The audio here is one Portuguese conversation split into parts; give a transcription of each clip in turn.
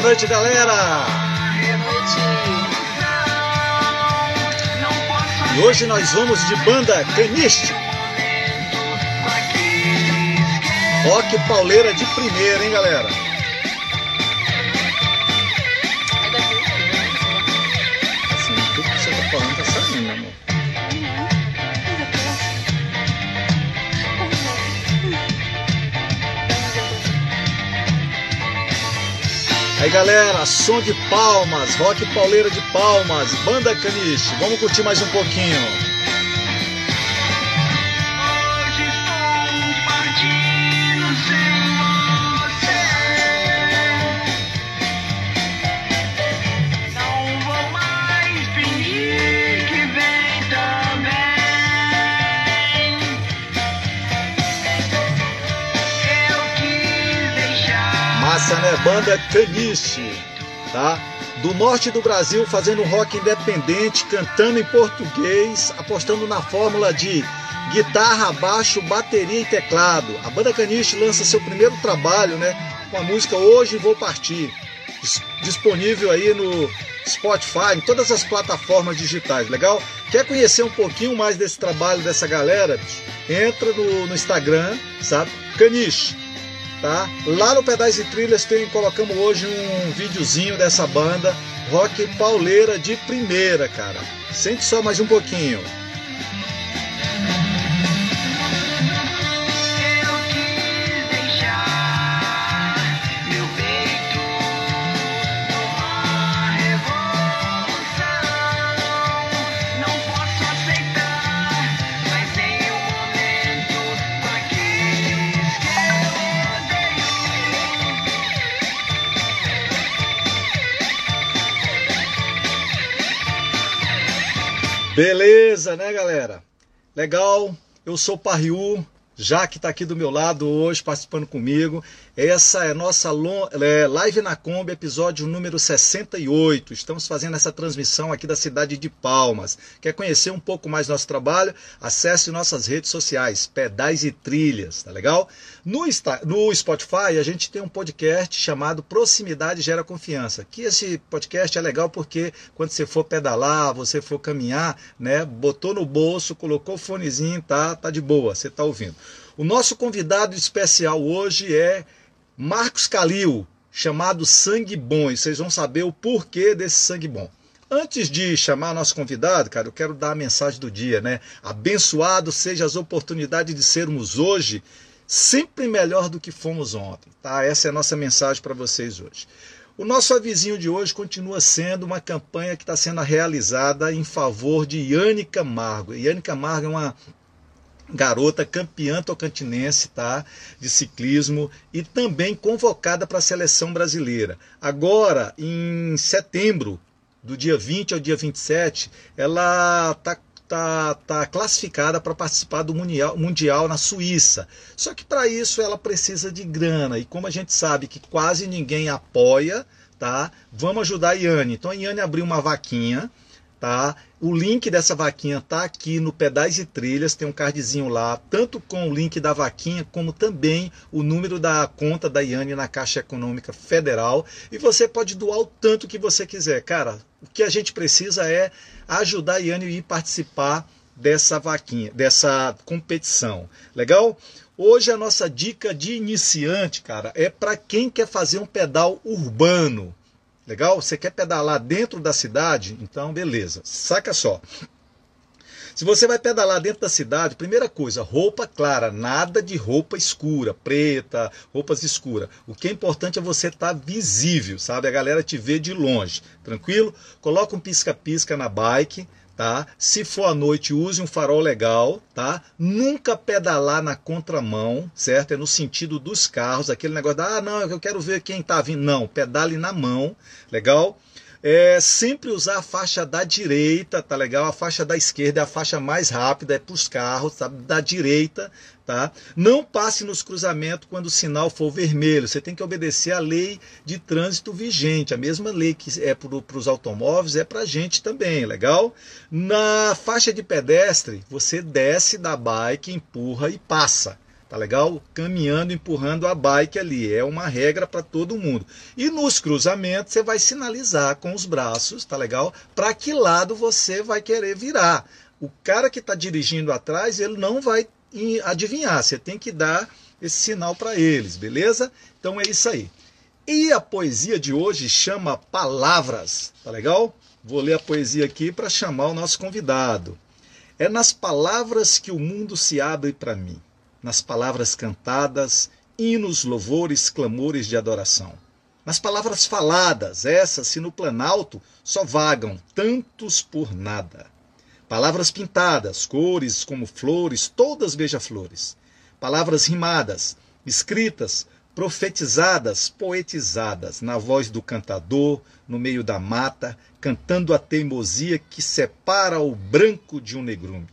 Boa noite, galera! Boa noite. E hoje nós vamos de banda Caniste. Rock pauleira de primeira, hein, galera? Aí galera, som de palmas, rock pauleira de palmas, banda Caniche. Vamos curtir mais um pouquinho. Caniche, tá? Do norte do Brasil, fazendo rock independente, cantando em português, apostando na fórmula de guitarra, baixo, bateria e teclado. A banda Caniche lança seu primeiro trabalho, né? Com a música Hoje Vou Partir. Dis- Disponível aí no Spotify, em todas as plataformas digitais, legal? Quer conhecer um pouquinho mais desse trabalho dessa galera? Entra no, no Instagram, sabe? Caniche tá? Lá no Pedais e Trilhas tem, colocamos hoje um videozinho dessa banda rock pauleira de primeira, cara. Sente só mais um pouquinho. Beleza, né, galera? Legal. Eu sou o Parriu, Jaque está aqui do meu lado hoje participando comigo. Essa é nossa é, live na Kombi, episódio número 68. Estamos fazendo essa transmissão aqui da cidade de Palmas. Quer conhecer um pouco mais nosso trabalho? Acesse nossas redes sociais, Pedais e Trilhas, tá legal? No, no Spotify a gente tem um podcast chamado Proximidade Gera Confiança. Que esse podcast é legal porque quando você for pedalar, você for caminhar, né, botou no bolso, colocou o fonezinho, tá, tá de boa, você tá ouvindo. O nosso convidado especial hoje é Marcos Calil, chamado Sangue Bom, e vocês vão saber o porquê desse sangue bom. Antes de chamar nosso convidado, cara, eu quero dar a mensagem do dia, né? Abençoado seja as oportunidades de sermos hoje sempre melhor do que fomos ontem, tá? Essa é a nossa mensagem para vocês hoje. O nosso avisinho de hoje continua sendo uma campanha que está sendo realizada em favor de Yane Camargo. Yane Camargo é uma garota campeã tocantinense, tá? De ciclismo e também convocada para a seleção brasileira. Agora, em setembro, do dia 20 ao dia 27, ela tá tá, tá classificada para participar do mundial, mundial na Suíça. Só que para isso ela precisa de grana e como a gente sabe que quase ninguém apoia, tá? Vamos ajudar a Iane. Então a Iane abriu uma vaquinha tá? O link dessa vaquinha tá aqui no Pedais e Trilhas, tem um cardzinho lá, tanto com o link da vaquinha, como também o número da conta da Iane na Caixa Econômica Federal. E você pode doar o tanto que você quiser. Cara, o que a gente precisa é ajudar a Iane a ir participar dessa vaquinha, dessa competição. Legal? Hoje a nossa dica de iniciante, cara, é para quem quer fazer um pedal urbano. Legal? Você quer pedalar dentro da cidade? Então, beleza. Saca só. Se você vai pedalar dentro da cidade, primeira coisa, roupa clara, nada de roupa escura, preta, roupas escuras. O que é importante é você estar visível, sabe? A galera te vê de longe, tranquilo? Coloca um pisca-pisca na bike, tá? Se for à noite, use um farol legal, tá? Nunca pedalar na contramão, certo? É no sentido dos carros, aquele negócio da, ah, não, eu quero ver quem tá vindo. Não, pedale na mão, legal? É, sempre usar a faixa da direita, tá legal? A faixa da esquerda é a faixa mais rápida, é para os carros, tá? Da direita, tá? Não passe nos cruzamentos quando o sinal for vermelho. Você tem que obedecer a lei de trânsito vigente. A mesma lei que é para os automóveis é para a gente também, legal? Na faixa de pedestre, você desce da bike, empurra e passa. tá legal? Caminhando, empurrando a bike ali. É uma regra para todo mundo. E nos cruzamentos você vai sinalizar com os braços, tá legal? Para que lado você vai querer virar. O cara que está dirigindo atrás, ele não vai adivinhar. Você tem que dar esse sinal para eles, beleza? Então é isso aí. E a poesia de hoje chama Palavras, tá legal? Vou ler a poesia aqui para chamar o nosso convidado. É nas palavras que o mundo se abre para mim, nas palavras cantadas, hinos, louvores, clamores de adoração. Nas palavras faladas, essas, se no planalto só vagam tantos por nada. Palavras pintadas, cores como flores, todas beija-flores. Palavras rimadas, escritas, profetizadas, poetizadas, na voz do cantador, no meio da mata, cantando a teimosia que separa o branco de um negrume.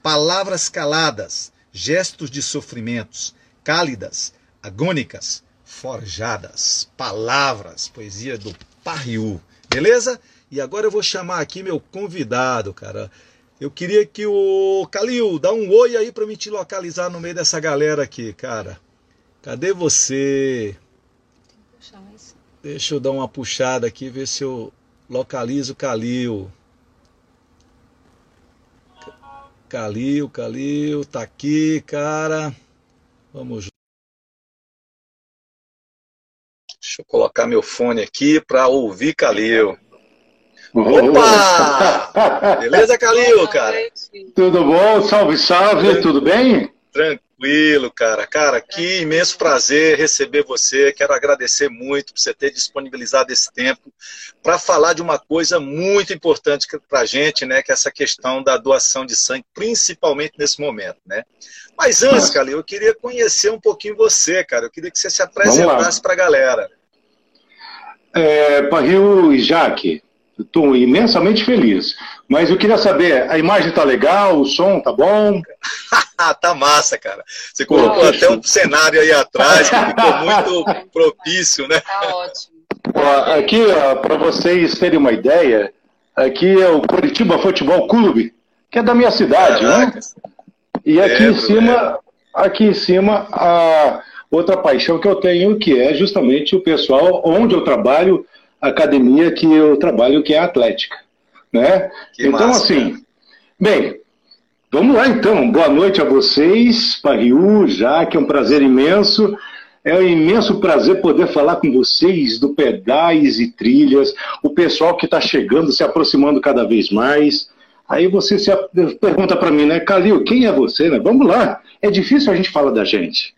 Palavras caladas, gestos de sofrimentos, cálidas, agônicas, forjadas. Palavras, poesia do Parriu. Beleza? E agora eu vou chamar aqui meu convidado, cara. Eu queria que o Calil dá um oi aí para me te localizar no meio dessa galera aqui, cara. Cadê você? Deixa eu dar uma puxada aqui, ver se eu localizo o Calil. Calil, Calil, tá aqui, cara. Vamos Deixa eu colocar meu fone aqui para ouvir Calil. Opa! Beleza, Calil, cara? Tudo bom? Salve, salve, tudo bem? Tranquilo, cara. Cara, que imenso prazer receber você. Quero agradecer muito por você ter disponibilizado esse tempo para falar de uma coisa muito importante para a gente, né? Que é essa questão da doação de sangue, principalmente nesse momento, né? Mas antes, Calil, eu queria conhecer um pouquinho você, cara. Eu queria que você se apresentasse para a galera. É, Parril e Jaque, Estou imensamente feliz. Mas eu queria saber, a imagem tá legal, o som tá bom? tá massa, cara. Você colocou até um cenário aí atrás que ficou muito propício, né? Tá ótimo. aqui, para vocês terem uma ideia, aqui é o Curitiba Futebol Clube, que é da minha cidade, né? Caracas. né? E aqui em cima, aqui em cima, a outra paixão que eu tenho, que é justamente o pessoal onde eu trabalho, academia que eu trabalho, que é a Atlética. Né? Que então, massa, assim, né? bem, vamos lá então. Boa noite a vocês, Pariu, já que é um prazer imenso. É um imenso prazer poder falar com vocês do Pedais e Trilhas, o pessoal que está chegando, se aproximando cada vez mais. Aí você se pergunta para mim, né, Calil, quem é você? Né? Vamos lá, é difícil a gente falar da gente.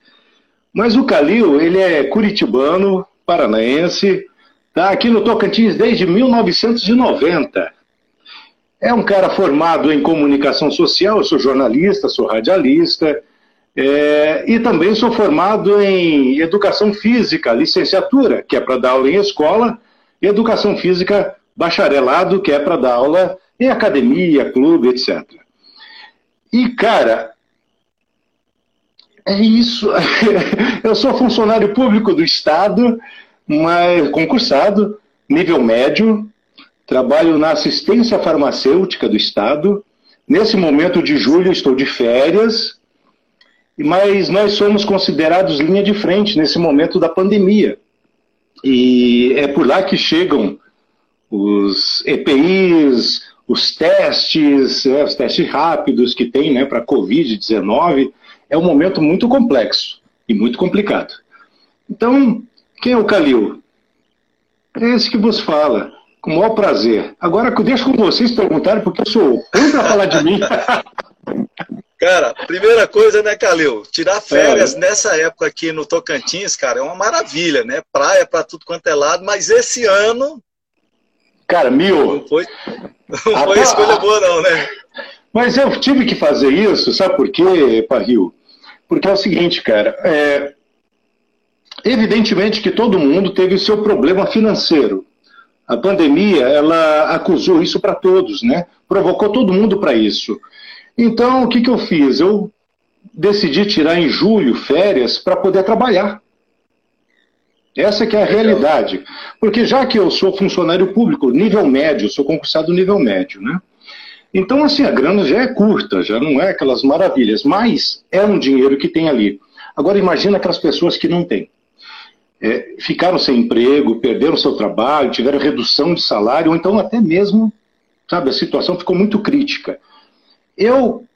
Mas o Calil, ele é curitibano, paranaense, Está aqui no Tocantins desde 1990. É um cara formado em comunicação social, eu sou jornalista, sou radialista, é, e também sou formado em educação física, licenciatura, que é para dar aula em escola, e educação física bacharelado, que é para dar aula em academia, clube, etc. E, cara, é isso. eu sou funcionário público do Estado, mas concursado, nível médio, trabalho na assistência farmacêutica do Estado. Nesse momento de julho estou de férias, mas nós somos considerados linha de frente nesse momento da pandemia. E é por lá que chegam os EPIs, os testes, é, os testes rápidos que tem né, para Covid-19. É um momento muito complexo e muito complicado. Então, quem é o Calil? É esse que vos fala. Com o maior prazer. Agora, deixo com vocês perguntarem, porque eu sou ruim para falar de mim. Cara, primeira coisa, né, Calil? Tirar férias é. nessa época aqui no Tocantins, cara, é uma maravilha, né? Praia para tudo quanto é lado, mas esse ano. Cara, mil. Não foi, não foi escolha boa, não, né? Mas eu tive que fazer isso, sabe por quê, Parril? Porque é o seguinte, cara, é, Evidentemente que todo mundo teve o seu problema financeiro. A pandemia, ela acusou isso para todos, né? Provocou todo mundo para isso. Então, o que, que eu fiz? Eu decidi tirar em julho férias para poder trabalhar. Essa que é a realidade. Porque já que eu sou funcionário público, nível médio, sou concursado nível médio, né? Então, assim, a grana já é curta, já não é aquelas maravilhas, mas é um dinheiro que tem ali. Agora imagina aquelas pessoas que não têm. É, ficaram sem emprego, perderam seu trabalho, tiveram redução de salário, ou então até mesmo, sabe, a situação ficou muito crítica. Eu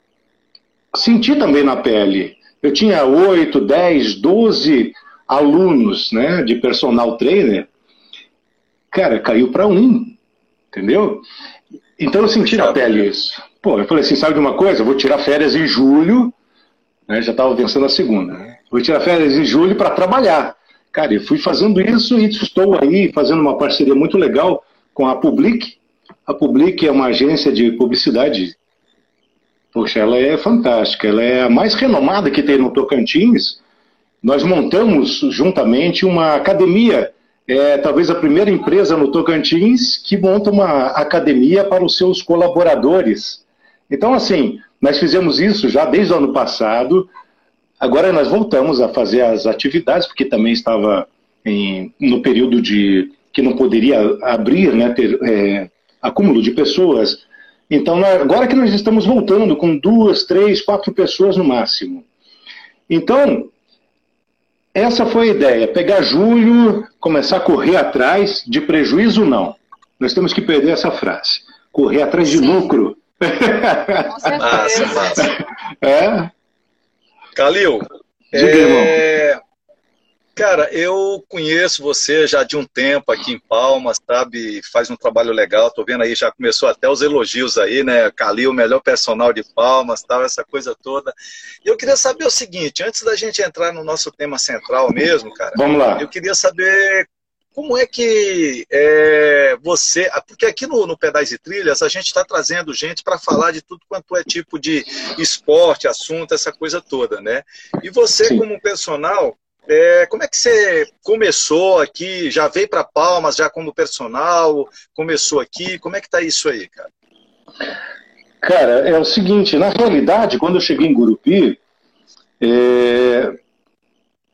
senti também na pele. Eu tinha 8, 10, 12 alunos né, de personal trainer. Cara, caiu para um, entendeu? Então eu senti na pele isso. Pô, eu falei assim, sabe de uma coisa? Eu vou tirar férias em julho, né, já estava pensando a segunda. Vou tirar férias em julho para trabalhar. Cara, eu fui fazendo isso e estou aí fazendo uma parceria muito legal com a Public. A Public é uma agência de publicidade. Poxa, ela é fantástica. Ela é a mais renomada que tem no Tocantins. Nós montamos juntamente uma academia é talvez a primeira empresa no Tocantins que monta uma academia para os seus colaboradores. Então, assim, nós fizemos isso já desde o ano passado. Agora nós voltamos a fazer as atividades, porque também estava em, no período de que não poderia abrir, né, ter é, acúmulo de pessoas. Então, agora que nós estamos voltando com duas, três, quatro pessoas no máximo. Então, essa foi a ideia, pegar julho, começar a correr atrás de prejuízo, não. Nós temos que perder essa frase. Correr atrás Sim. de lucro. Com certeza. Massa, massa. É? Calil, Diga, é... Cara, eu conheço você já de um tempo aqui em Palmas, sabe? Faz um trabalho legal. Tô vendo aí, já começou até os elogios aí, né? Calil, melhor personal de Palmas, tal, essa coisa toda. E eu queria saber o seguinte, antes da gente entrar no nosso tema central mesmo, cara. Vamos lá. Eu queria saber como é que é, você. Porque aqui no, no Pedais e Trilhas a gente está trazendo gente para falar de tudo quanto é tipo de esporte, assunto, essa coisa toda, né? E você, Sim. como personal, é, como é que você começou aqui? Já veio para Palmas, já como personal? Começou aqui? Como é que tá isso aí, cara? Cara, é o seguinte, na realidade, quando eu cheguei em Gurupi, é,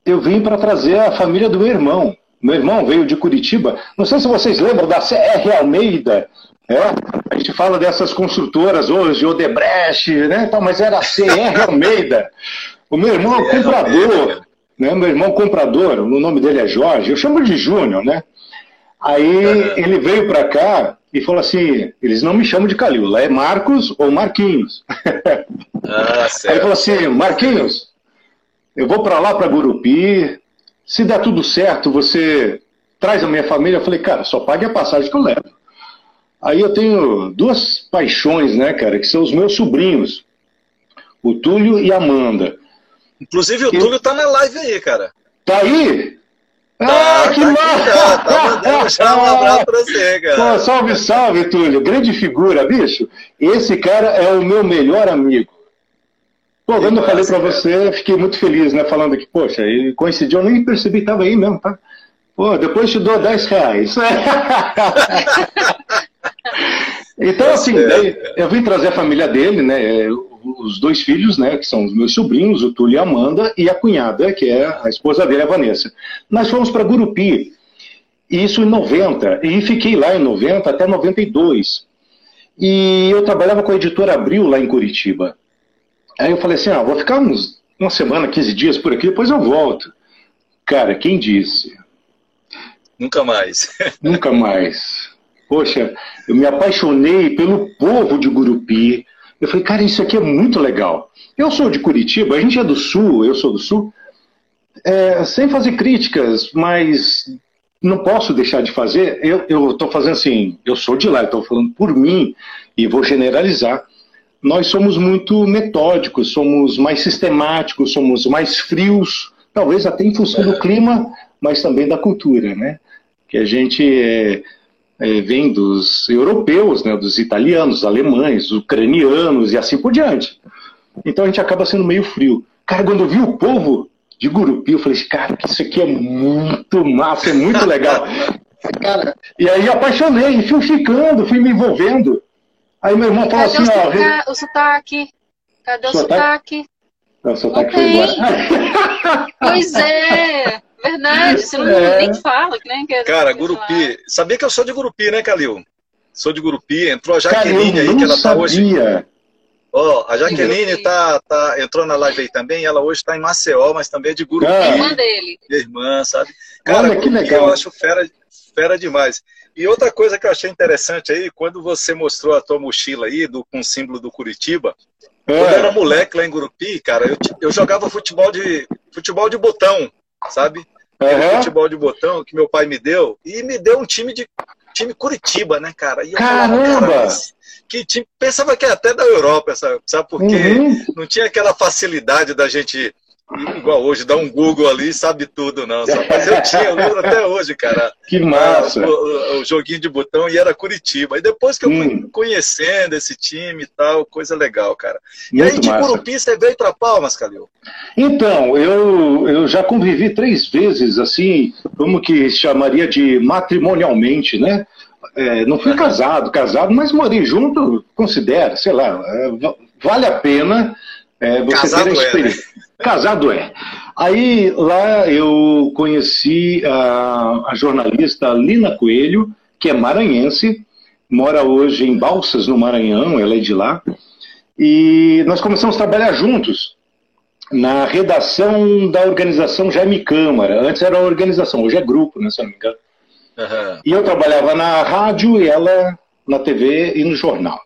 eu vim para trazer a família do meu irmão. Meu irmão veio de Curitiba. Não sei se vocês lembram da CR Almeida. É? A gente fala dessas construtoras hoje, Odebrecht, né? Então, mas era a CR Almeida. O meu irmão é comprador. Né? Meu irmão comprador, o nome dele é Jorge, eu chamo de Júnior, né? Aí uhum. ele veio para cá e falou assim: eles não me chamam de Calil, lá é Marcos ou Marquinhos. Ah. Aí ele falou assim: Marquinhos, eu vou para lá, para Gurupi, se der tudo certo, você traz a minha família. Eu falei: cara, só pague a passagem que eu levo. Aí eu tenho duas paixões, né, cara, que são os meus sobrinhos, o Túlio e a Amanda. Inclusive o Túlio tá na live aí, cara. Tá aí? Tá, ah, que tá massa! Tá mandando já um abraço pra você, cara. Pô, salve, salve, Túlio. Grande figura, bicho. Esse cara é o meu melhor amigo. Pô, quando eu falei pra cara. você, fiquei muito feliz, né? Falando que, poxa, ele coincidiu, eu nem percebi que tava aí mesmo, tá? Pô, depois te dou 10 reais. então, assim, eu vim trazer a família dele, né? os dois filhos, né, que são os meus sobrinhos, o Túlio e a Amanda, e a cunhada, que é a esposa dele, a Vanessa. Nós fomos para Gurupi, isso em 90, e fiquei lá em 90 até 92. E eu trabalhava com a editora Abril lá em Curitiba. Aí eu falei assim, ah, vou ficar uns, uma semana, 15 dias por aqui, depois eu volto. Cara, quem disse? Nunca mais. Nunca mais. Poxa, eu me apaixonei pelo povo de Gurupi, eu falei, cara, isso aqui é muito legal. Eu sou de Curitiba, a gente é do Sul, eu sou do Sul, é, sem fazer críticas, mas não posso deixar de fazer. Eu estou fazendo assim, eu sou de lá, estou falando por mim e vou generalizar. Nós somos muito metódicos, somos mais sistemáticos, somos mais frios, talvez até em função do clima, mas também da cultura, né? Que a gente é, é, vem dos europeus, né, dos italianos, alemães, ucranianos e assim por diante. Então a gente acaba sendo meio frio. Cara, quando eu vi o povo de Gurupi, eu falei, cara, isso aqui é muito massa, é muito legal. cara, e aí apaixonei, fui ficando, fui me envolvendo. Aí meu irmão falou assim, ó. O sotaque? Cadê o sotaque? o sotaque foi embora. Pois é. Verdade, você não, é. nem fala, né? Que é Cara, Gurupi. Sabia que eu sou de Gurupi, né, Calil? Sou de Gurupi, entrou a Jaqueline aí, que ela sabia. tá hoje. Ó, a Jaqueline tá, tá, entrou na live aí também, ela hoje tá em Maceió, mas também é de Gurupi. Ah. Irmã dele. Irmã, sabe? Cara, Olha que legal. eu acho fera, fera demais. E outra coisa que eu achei interessante aí, quando você mostrou a tua mochila aí, do, com o símbolo do Curitiba, quando eu era É. moleque lá em Gurupi, cara, eu, eu jogava futebol de, futebol de botão, sabe? Aquele Aham. futebol de botão que meu pai me deu, e me deu um time de time Curitiba, né, cara? E eu Caramba! falava, cara, que time, pensava que era até da Europa, sabe? Sabe por quê? Uhum. Não tinha aquela facilidade da gente, igual hoje, dar um Google ali e sabe tudo, não. Mas eu tinha, eu lembro até hoje, cara. Que massa. O, o- o joguinho de botão e era Curitiba. E depois que eu fui Hum. conhecendo esse time e tal, coisa legal, cara. E aí Muito de massa. Você veio pra Palmas, Calil? Então, eu, eu já convivi três vezes, assim, como que chamaria de matrimonialmente, né? É, não fui casado, casado, mas morei junto, considero, sei lá, é, va- vale a pena é, você Casado ter a é, experiência. Casado é. Aí lá eu conheci a, a jornalista Lina Coelho, que é maranhense, mora hoje em Balsas, no Maranhão, ela é de lá, e nós começamos a trabalhar juntos na redação da organização Jaime Câmara. Antes era organização, hoje é grupo, né, se eu não me engano. Aham. E eu trabalhava na rádio e ela na TV e no jornal.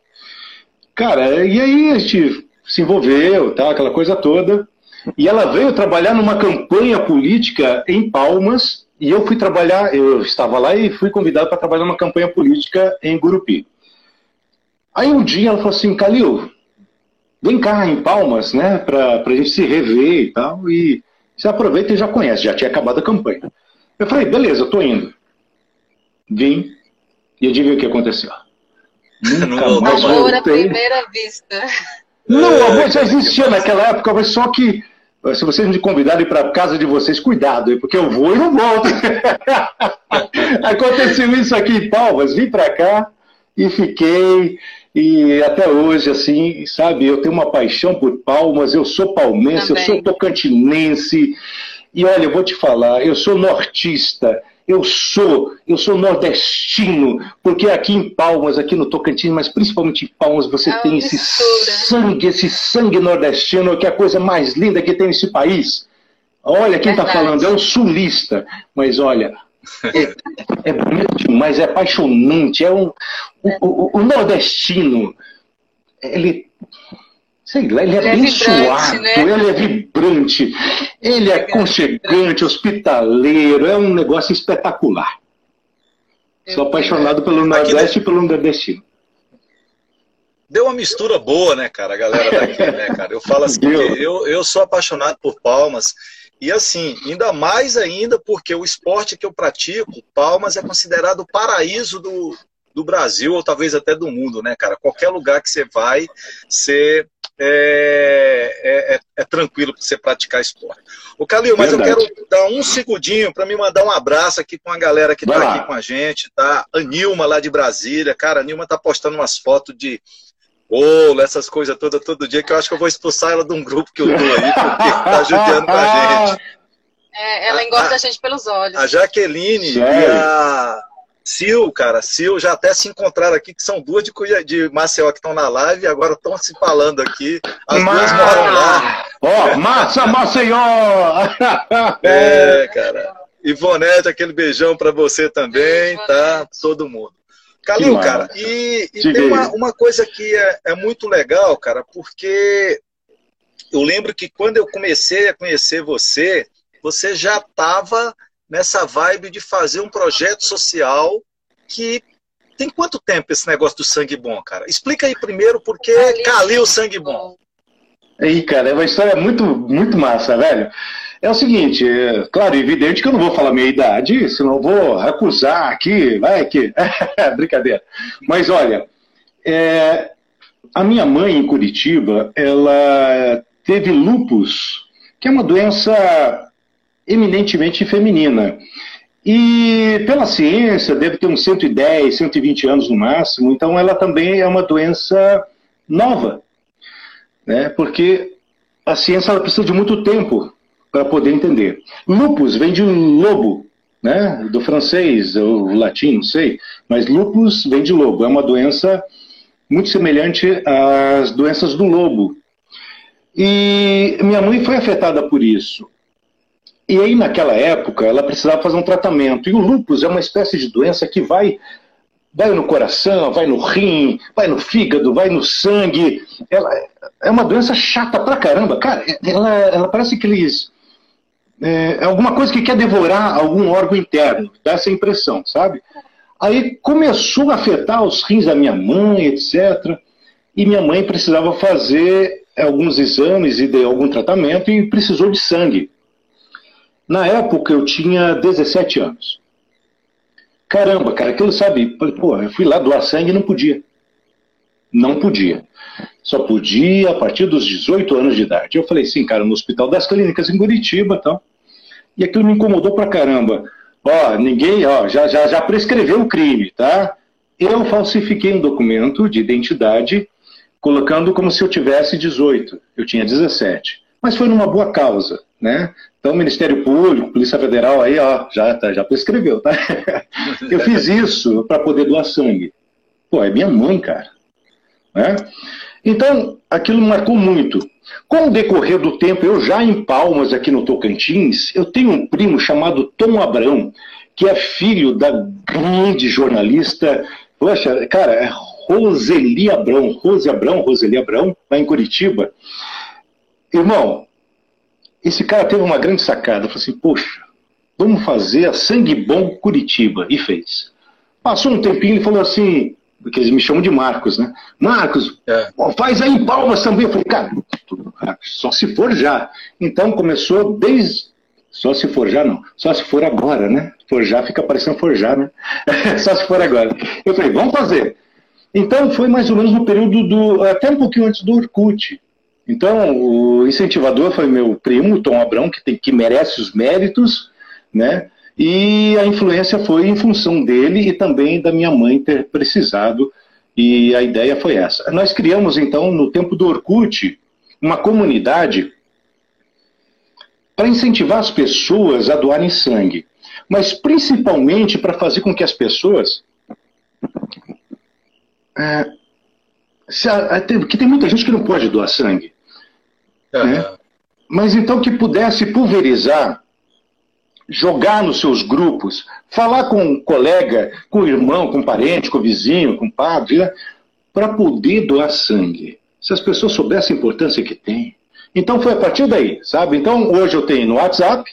Cara, e aí a gente se envolveu, tá, aquela coisa toda. E ela veio trabalhar numa campanha política em Palmas, e eu fui trabalhar, eu estava lá e fui convidado para trabalhar numa campanha política em Gurupi. Aí um dia ela falou assim, Calil, vem cá em Palmas, né, para a gente se rever e tal, e você aproveita e já conhece, já tinha acabado a campanha. Eu falei, beleza, eu tô indo. Vim, e adivinha o que aconteceu? Não Nunca voltou mais. Amor à voltei. primeira vista. Não, É, amor já que existia massa. naquela época, mas só que se vocês me convidarem para casa de vocês, cuidado, porque eu vou e não volto. Aconteceu isso aqui em Palmas, vim para cá e fiquei, e até hoje, assim, sabe, eu tenho uma paixão por Palmas, eu sou palmense, eu Também. sou tocantinense, e olha, eu vou te falar, eu sou nortista, eu sou, eu sou nordestino, porque aqui em Palmas, aqui no Tocantins, mas principalmente em Palmas, você É tem esse mistura. sangue, esse sangue nordestino, que é a coisa mais linda que tem nesse país. Olha, quem está falando é um sulista, mas olha, é, é bonito demais, é apaixonante, é um, o, o- o nordestino, ele, sei lá, ele é Ele é abençoado, vibrante, né? ele é vibrante, ele é aconchegante, hospitaleiro, é um negócio espetacular. Sou apaixonado pelo Aqui Nordeste e pelo nordestino. Deu uma mistura boa, né, cara, a galera daqui, né, cara? Eu falo assim, eu, eu sou apaixonado por Palmas, e assim, ainda mais ainda porque o esporte que eu pratico, Palmas é considerado o paraíso do, do Brasil, ou talvez até do mundo, né, cara? Qualquer lugar que você vai, você é, é, é- é tranquilo para você praticar esporte. Ô, Calil, mas Verdade. eu quero dar um segundinho para me mandar um abraço aqui com a galera que está aqui com a gente, tá? A Nilma lá de Brasília, cara, a Nilma tá postando umas fotos de bolo, essas coisas todas todo dia, que eu acho que eu vou expulsar ela de um grupo que eu tô aí, porque tá judiando com a gente. É, ela engorda a gente pelos olhos. A Jaqueline e Sério? a Sil, cara, Sil já até se encontraram aqui, que são duas de, Cuiabá- de Maceió que estão na live e agora estão se falando aqui. As duas moram lá. Ó, massa, Maceió! É, cara. Ivonete, aquele beijão pra você também, tá? Todo mundo. Calil, cara, e, e tem uma, uma coisa que é, é muito legal, cara, porque eu lembro que quando eu comecei a conhecer você, você já estava nessa vibe de fazer um projeto social que tem quanto tempo esse negócio do sangue bom, cara? Explica aí primeiro por que Calil Calil Sangue Bom. Aí, cara, é uma história muito, muito massa, velho. É o seguinte, é, claro, evidente que eu não vou falar minha idade, senão eu vou acusar aqui, vai que. Brincadeira. Mas olha, é, a minha mãe em Curitiba, ela teve lupus, que é uma doença eminentemente feminina. E pela ciência, deve ter uns 110, 120 anos no máximo, então ela também é uma doença nova, né? porque a ciência ela precisa de muito tempo para poder entender. Lupus vem de lobo, né? do francês ou latim, não sei, mas lupus vem de lobo, é uma doença muito semelhante às doenças do lobo. E minha mãe foi afetada por isso. E aí, naquela época, ela precisava fazer um tratamento. E o lúpus é uma espécie de doença que vai, vai no coração, vai no rim, vai no fígado, vai no sangue. Ela é uma doença chata pra caramba. Cara, ela, ela parece que eles. É, é alguma coisa que quer devorar algum órgão interno. Dá essa impressão, sabe? Aí começou a afetar os rins da minha mãe, etc. E minha mãe precisava fazer alguns exames e de algum tratamento e precisou de sangue. Na época eu tinha 17 anos. Caramba, cara, aquilo sabe, pô, eu fui lá doar sangue e não podia. Não podia. Só podia a partir dos 18 anos de idade. Eu falei, sim, cara, no Hospital das Clínicas em Curitiba, tal. E aquilo me incomodou pra caramba. Ó, ninguém, ó, já, já, já prescreveu o crime, tá? Eu falsifiquei um documento de identidade colocando como se eu tivesse 18. Eu tinha 17. Mas foi numa boa causa, né? Então, o Ministério Público, Polícia Federal, aí, ó, já, tá, já prescreveu, tá? Eu fiz isso para poder doar sangue. Pô, é minha mãe, cara. Né? Então, aquilo marcou muito. Com o decorrer do tempo, eu já em Palmas, aqui no Tocantins, eu tenho um primo chamado Tom Abrão, que é filho da grande jornalista, poxa, cara, é Roseli Abrão, Rose Abrão, Roseli Abrão, lá em Curitiba. Irmão, esse cara teve uma grande sacada. Falou assim: Poxa, vamos fazer a Sangue Bom Curitiba. E fez. Passou um tempinho e falou assim: porque eles me chamam de Marcos, né? Marcos, é. faz aí em Palmas também. Eu falei, cara, só se for já. Então começou desde. Só se for já, não. Só se for agora, né? Forjar fica parecendo forjar, né? só se for agora. Eu falei, vamos fazer. Então foi mais ou menos no período do. até um pouquinho antes do Orkut. Então, o incentivador foi meu primo, Tom Abrão, que, tem, que merece os méritos, né? E a influência foi em função dele e também da minha mãe ter precisado, e a ideia foi essa. Nós criamos, então, no tempo do Orkut, uma comunidade para incentivar as pessoas a doarem sangue, mas principalmente para fazer com que as pessoas é, que tem muita gente que não pode doar sangue. Uhum. Né? Mas então que pudesse pulverizar, jogar nos seus grupos, falar com um colega, com um irmão, com um parente, com um vizinho, com um padre, né? para poder doar sangue. Se as pessoas soubessem a importância que tem. Então foi a partir daí, sabe? Então hoje eu tenho no WhatsApp,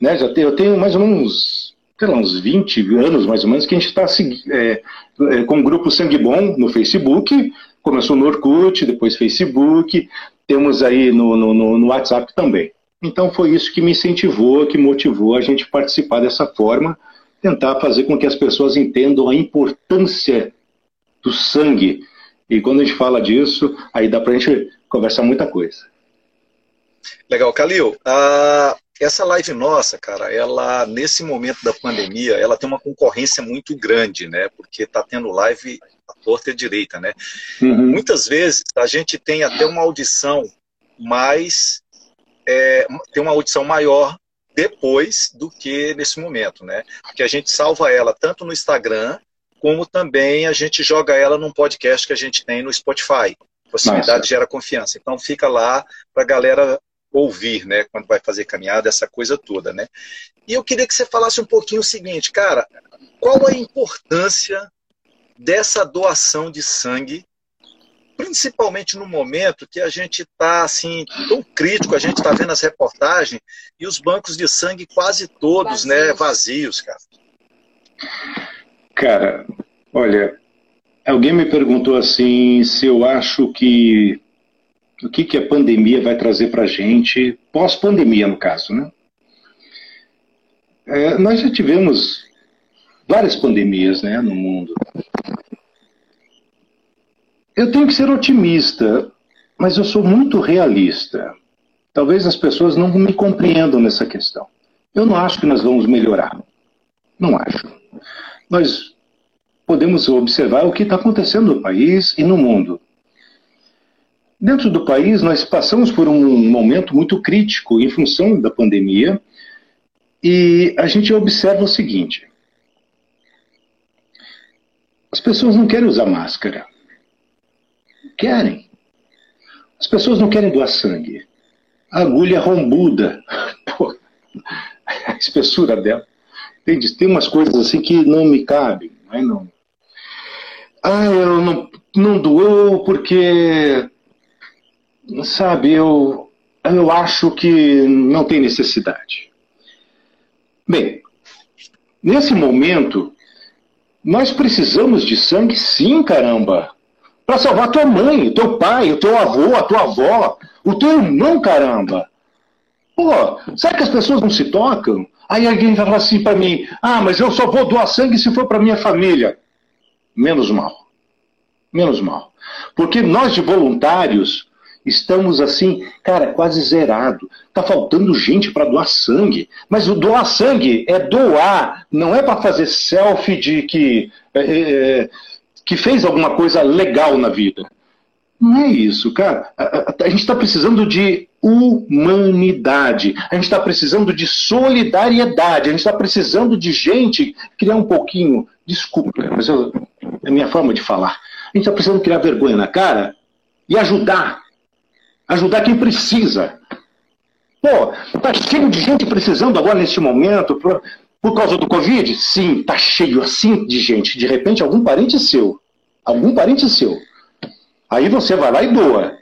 né? Já tenho, eu tenho mais ou menos, sei lá, uns 20 anos mais ou menos que a gente está é, é, com o grupo Sangue Bom no Facebook, começou no Orkut, depois Facebook, temos aí no, no, no WhatsApp também. Então foi isso que me incentivou, que motivou a gente participar dessa forma, tentar fazer com que as pessoas entendam a importância do sangue. E quando a gente fala disso, aí dá para a gente conversar muita coisa. Legal, Calil. Uh, essa live nossa, cara, ela nesse momento da pandemia, ela tem uma concorrência muito grande, né? Porque tá tendo live torta e direita, né? Uhum. Muitas vezes a gente tem até uma audição mais é, tem uma audição maior depois do que nesse momento, né? Porque a gente salva ela tanto no Instagram como também a gente joga ela num podcast que a gente tem no Spotify. Proximidade Nossa. gera confiança. Então fica lá para a galera ouvir, né? Quando vai fazer caminhada, essa coisa toda, né? E eu queria que você falasse um pouquinho o seguinte, cara, qual a importância dessa doação de sangue, principalmente no momento que a gente está assim tão crítico, a gente está vendo as reportagens e os bancos de sangue quase todos, né, vazios. né, vazios, cara. Cara, olha, alguém me perguntou assim se eu acho que o que, que a pandemia vai trazer para a gente, pós-pandemia, no caso, né? É, nós já tivemos várias pandemias né, no mundo. Eu tenho que ser otimista, mas eu sou muito realista. Talvez as pessoas não me compreendam nessa questão. Eu não acho que nós vamos melhorar. Não acho. Nós podemos observar o que está acontecendo no país e no mundo. Dentro do país, nós passamos por um momento muito crítico em função da pandemia e a gente observa o seguinte: as pessoas não querem usar máscara. querem. As pessoas não querem doar sangue. A agulha rombuda. Pô, a espessura dela. Entende? Tem umas coisas assim que não me cabem. Não é não. Ah, eu não, não doou porque, sabe, eu, eu acho que não tem necessidade. Bem, nesse momento, nós precisamos de sangue sim, caramba. Para salvar tua mãe, o teu pai, o teu avô, a tua avó, o teu irmão, caramba. Pô, sabe que as pessoas não se tocam? Aí alguém vai falar assim para mim: ah, mas eu só vou doar sangue se for para minha família. Menos mal. Menos mal. Porque nós de voluntários estamos assim, cara, quase zerado. Tá faltando gente para doar sangue. Mas o doar sangue é doar, não é para fazer selfie de que, é, é, que fez alguma coisa legal na vida. Não é isso, cara. A, a, a gente está precisando de humanidade. A gente está precisando de solidariedade. A gente está precisando de gente criar um pouquinho. Desculpa, mas eu, é a minha forma de falar. A gente está precisando criar vergonha na cara e ajudar. Ajudar quem precisa. Pô, tá cheio de gente precisando agora neste momento por, por causa do Covid? Sim, tá cheio assim de gente. De repente, algum parente seu. Algum parente seu Aí você vai lá e doa.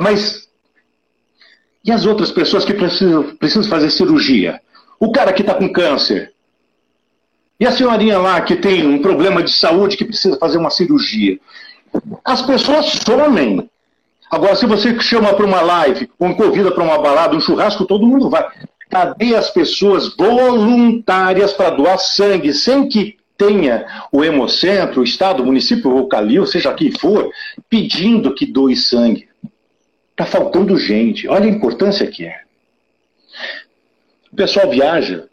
Mas e as outras pessoas que precisam, precisam fazer cirurgia? O cara que está com câncer? E a senhorinha lá que tem um problema de saúde que precisa fazer uma cirurgia? As pessoas somem. Agora, se você chama para uma live, ou convida para uma balada, um churrasco, todo mundo vai. Cadê as pessoas voluntárias para doar sangue, sem que tenha o Hemocentro, o Estado, o município, o Calil, seja quem for, pedindo que doe sangue. Está faltando gente. Olha a importância que é. O pessoal viaja.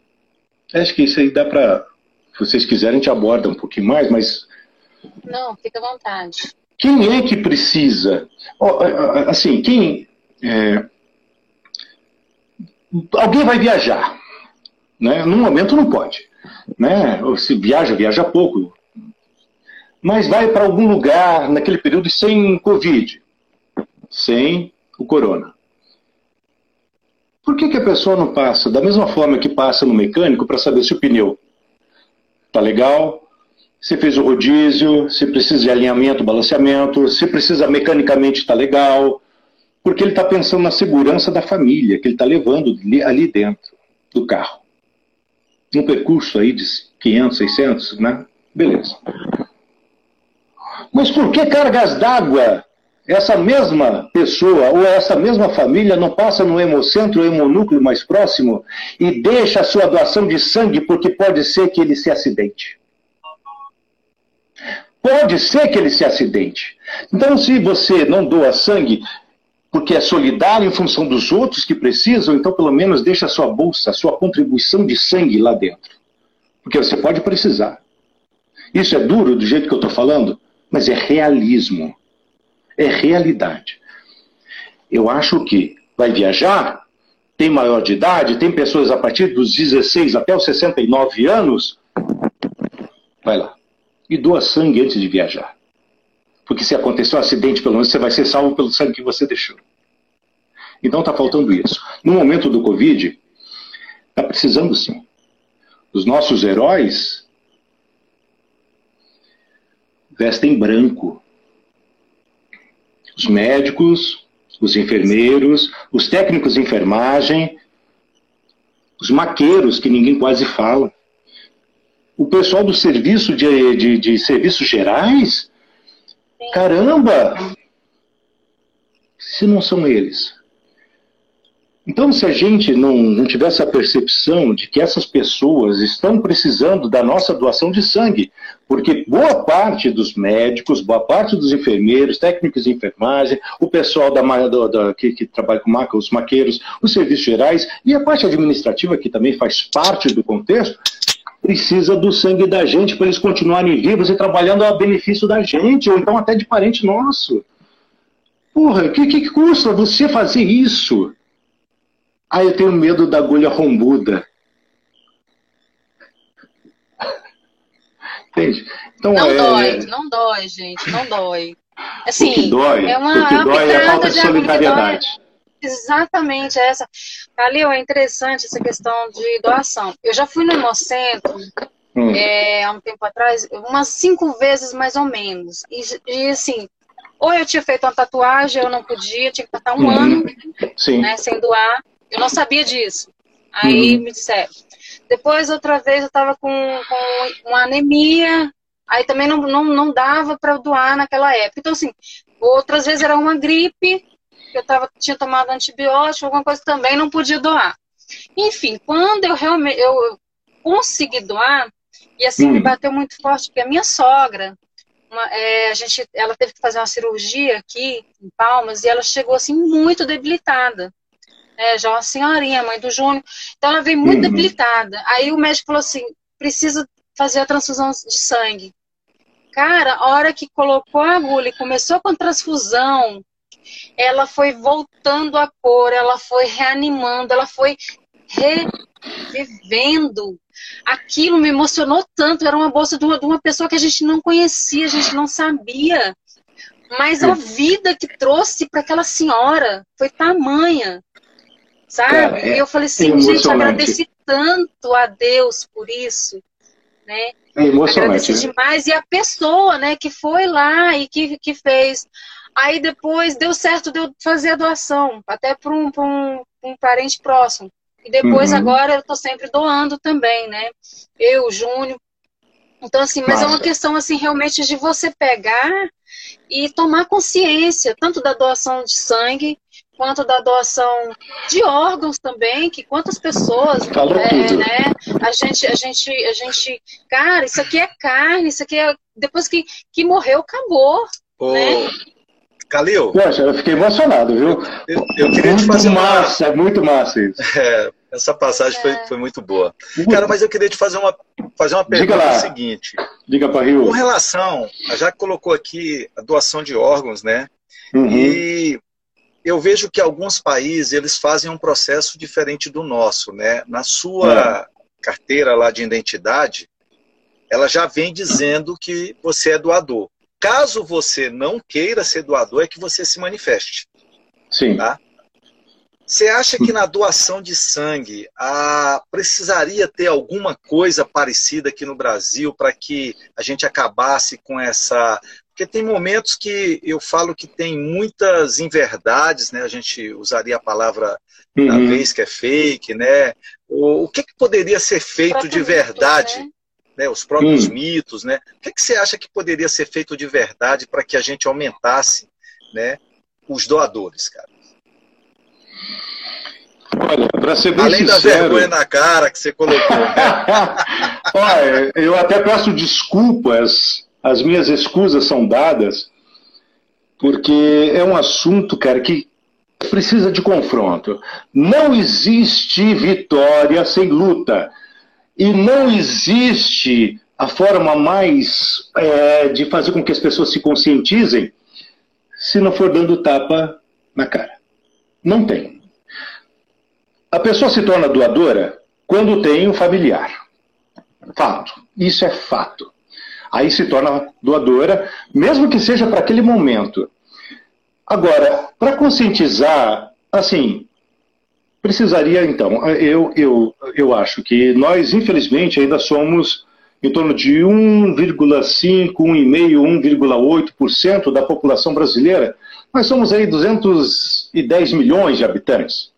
Acho que isso aí dá para. Se vocês quiserem, a gente aborda um pouquinho mais, mas. Não, fica à vontade. Quem é que precisa? Assim, quem. É... Alguém vai viajar. Né? No momento não pode né? Se viaja, viaja pouco. Mas vai para algum lugar naquele período sem Covid, sem o corona. Por que, que a pessoa não passa da mesma forma que passa no mecânico para saber se o pneu está legal, se fez o rodízio, se precisa de alinhamento, balanceamento, se precisa mecanicamente está legal, porque ele está pensando na segurança da família que ele está levando ali dentro do carro um percurso aí de 500, 600, né? Beleza. Mas por que cargas d'água essa mesma pessoa ou essa mesma família não passa no hemocentro ou hemonúcleo mais próximo e deixa a sua doação de sangue porque pode ser que ele se acidente? Pode ser que ele se acidente. Então, se você não doa sangue, porque é solidário em função dos outros que precisam, então pelo menos deixa a sua bolsa, a sua contribuição de sangue lá dentro. Porque você pode precisar. Isso é duro do jeito que eu estou falando, mas é realismo. É realidade. Eu acho que vai viajar, tem maior de idade, tem pessoas a partir dos 16 até os 69 anos, vai lá. E doa sangue antes de viajar. Porque se acontecer um acidente, pelo menos você vai ser salvo pelo sangue que você deixou. Então está faltando isso. No momento do Covid, está precisando sim. Os nossos heróis vestem branco. Os médicos, os enfermeiros, os técnicos de enfermagem, os maqueiros, que ninguém quase fala. O pessoal do serviço de, de, de serviços gerais Caramba! Se não são eles. Então, se a gente não, não tiver essa percepção de que essas pessoas estão precisando da nossa doação de sangue, porque boa parte dos médicos, boa parte dos enfermeiros, técnicos de enfermagem, o pessoal da, da, que, que, trabalha com maca, os maqueiros, os serviços gerais e a parte administrativa, que também faz parte do contexto, precisa do sangue da gente para eles continuarem vivos e trabalhando a benefício da gente, ou então até de parente nosso. Porra, o que, que custa você fazer isso? Ah, eu tenho medo da agulha rombuda. Entende? Então, não é... dói, não dói, gente, não dói. Assim, o que dói, é uma, o que é uma dói é a falta de que solidariedade. Exatamente essa. Calil, é interessante essa questão de doação. Eu já fui no Hemocentro Hum, é, há um tempo atrás, umas cinco vezes mais ou menos. E, e, assim, ou eu tinha feito uma tatuagem, eu não podia, tinha que estar um Uhum. ano né, sem doar. Eu não sabia disso. Aí Uhum. me disseram. Depois, outra vez, eu estava com, com uma anemia, aí também não, não, não dava para doar naquela época. Então, assim, outras vezes era uma gripe, que eu tava, tinha tomado antibiótico, alguma coisa também, não podia doar. Enfim, quando eu realmente eu consegui doar, e assim, Hum. me bateu muito forte, porque a minha sogra, uma- é, a gente, ela teve que fazer uma cirurgia aqui em Palmas e ela chegou assim muito debilitada. É, já uma senhorinha, mãe do Júnior. Então ela veio muito Uhum. debilitada. Aí o médico falou assim: precisa fazer a transfusão de sangue. Cara, a hora que colocou a agulha e começou com a transfusão, ela foi voltando a cor, ela foi reanimando, ela foi revivendo. Aquilo me emocionou tanto. Era uma bolsa de uma, de uma pessoa que a gente não conhecia, a gente não sabia. Mas a vida que trouxe para aquela senhora foi tamanha. Sabe? Cara, é- e eu falei é assim, gente, agradeci tanto a Deus por isso. Né? É emocionante. Agradeci né? demais. E a pessoa, né, que foi lá e que, que fez. Aí depois deu certo de eu fazer a doação, até para um, pra um, um parente próximo. E depois Uhum. agora eu tô sempre doando também, né? Eu, Júnior. Então, assim, mas é uma questão, assim, realmente de você pegar e tomar consciência, tanto da doação de sangue, quanto da doação de órgãos também, que quantas pessoas, é, né? A gente, a gente, a gente, cara, isso aqui é carne, isso aqui é depois que, que morreu, acabou. Ô, Né? Calil, Poxa, eu fiquei emocionado, viu? eu, eu queria te Muito fazer uma. massa, muito massa isso. É, essa passagem foi, É. foi muito boa. Cara, mas eu queria te fazer uma, fazer uma Diga pergunta lá. seguinte. Diga para Rio. Com relação, já colocou aqui a doação de órgãos, né? Uhum. E eu vejo que alguns países eles fazem um processo diferente do nosso, né? Na sua carteira lá de identidade, ela já vem dizendo que você é doador. Caso você não queira ser doador, é que você se manifeste. Sim. Tá. Você acha que na doação de sangue ah, precisaria ter alguma coisa parecida aqui no Brasil para que a gente acabasse com essa. Porque tem momentos que eu falo que tem muitas inverdades, né? A gente usaria a palavra da Uhum. vez que é fake, né? O, o que, que poderia ser feito de verdade? né? Né, os próprios Hum. mitos, né? O que, que você acha que poderia ser feito de verdade para que a gente aumentasse, né, os doadores, cara? Olha, para ser bem Além da sincero, vergonha na cara que você colocou, né? Olha, eu até peço desculpas, as minhas escusas são dadas, porque é um assunto, cara, que precisa de confronto. Não existe vitória sem luta. E não existe a forma mais é, de fazer com que as pessoas se conscientizem se não for dando tapa na cara. Não tem. A pessoa se torna doadora quando tem um familiar. Fato. Isso é fato. Aí se torna doadora, mesmo que seja para aquele momento. Agora, para conscientizar, assim, precisaria então, eu, eu, eu acho que nós, infelizmente, ainda somos em torno de 1,5, 1,5, 1,8% da população brasileira. Nós somos aí 210 milhões de habitantes.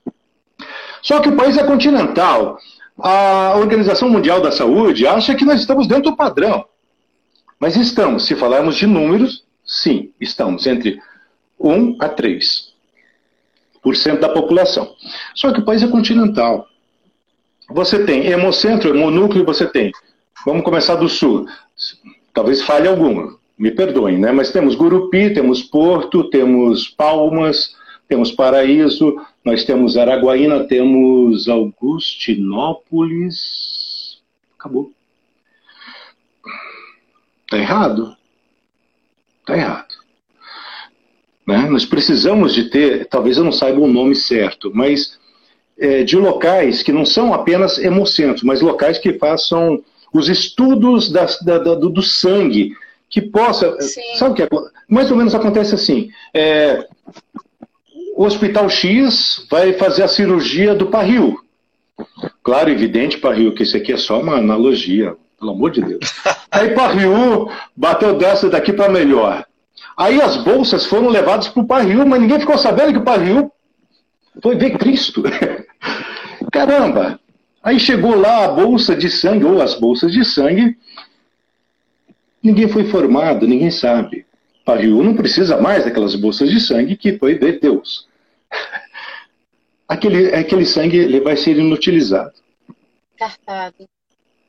Só que o país é continental. A Organização Mundial da Saúde acha que nós estamos dentro do padrão. Mas estamos, se falarmos de números, sim, estamos entre 1 a 3% da população. Só que o país é continental. Você tem hemocentro, hemonúcleo, você tem. Vamos começar do sul. Talvez falhe alguma, me perdoem, né? Mas temos Gurupi, temos Porto, temos Palmas, temos Paraíso, nós temos Araguaína, temos Augustinópolis. Acabou. Está errado. Está errado. Né? Nós precisamos de ter, talvez eu não saiba o nome certo, mas é, de locais que não são apenas hemocentros, mas locais que façam os estudos da, da, do, do sangue, que possa. Sim. Sabe o que é? Mais ou menos acontece assim. É, o Hospital X vai fazer a cirurgia do barril. Claro, evidente, barril, que isso aqui é só uma analogia, pelo amor de Deus. Aí barril bateu dessa daqui para melhor. Aí as bolsas foram levadas para o barril, mas ninguém ficou sabendo que o barril foi ver Cristo. Caramba! Aí chegou lá a bolsa de sangue, ou as bolsas de sangue, ninguém foi informado, ninguém sabe. Barril não precisa mais daquelas bolsas de sangue que foi ver Deus. Aquele, aquele sangue ele vai ser inutilizado, Cartado.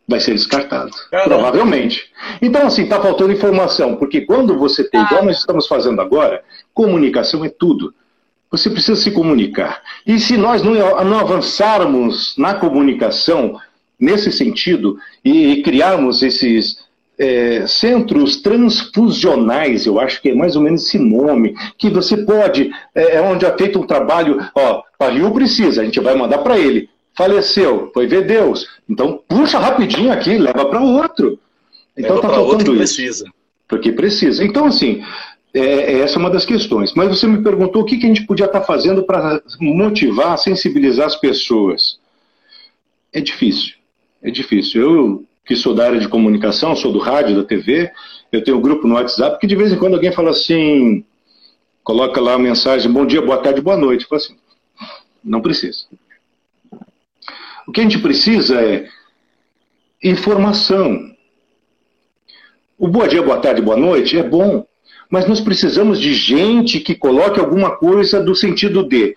Vai ser descartado, Caramba. provavelmente. Então, assim, está faltando informação, porque quando você tem, igual nós estamos fazendo agora, comunicação é tudo. Você precisa se comunicar. E se nós não, não avançarmos na comunicação nesse sentido e, e criarmos esses é, centros transfusionais, eu acho que é mais ou menos esse nome, que você pode, é, é onde é feito um trabalho, ó, o Rio precisa, a gente vai mandar para ele. Faleceu, foi ver Deus. Então puxa rapidinho aqui, leva para outro. Então Leva outro faltando isso precisa. porque precisa. Então, assim, é, essa é uma das questões. Mas você me perguntou o que, que a gente podia estar fazendo para motivar, sensibilizar as pessoas. É difícil, é difícil. Eu, que sou da área de comunicação, sou do rádio, da TV, eu tenho um grupo no WhatsApp que de vez em quando alguém fala assim, coloca lá a mensagem, bom dia, boa tarde, boa noite. Eu falo assim, não precisa. O que a gente precisa é informação. O boa dia, boa tarde, boa noite é bom, mas nós precisamos de gente que coloque alguma coisa do sentido de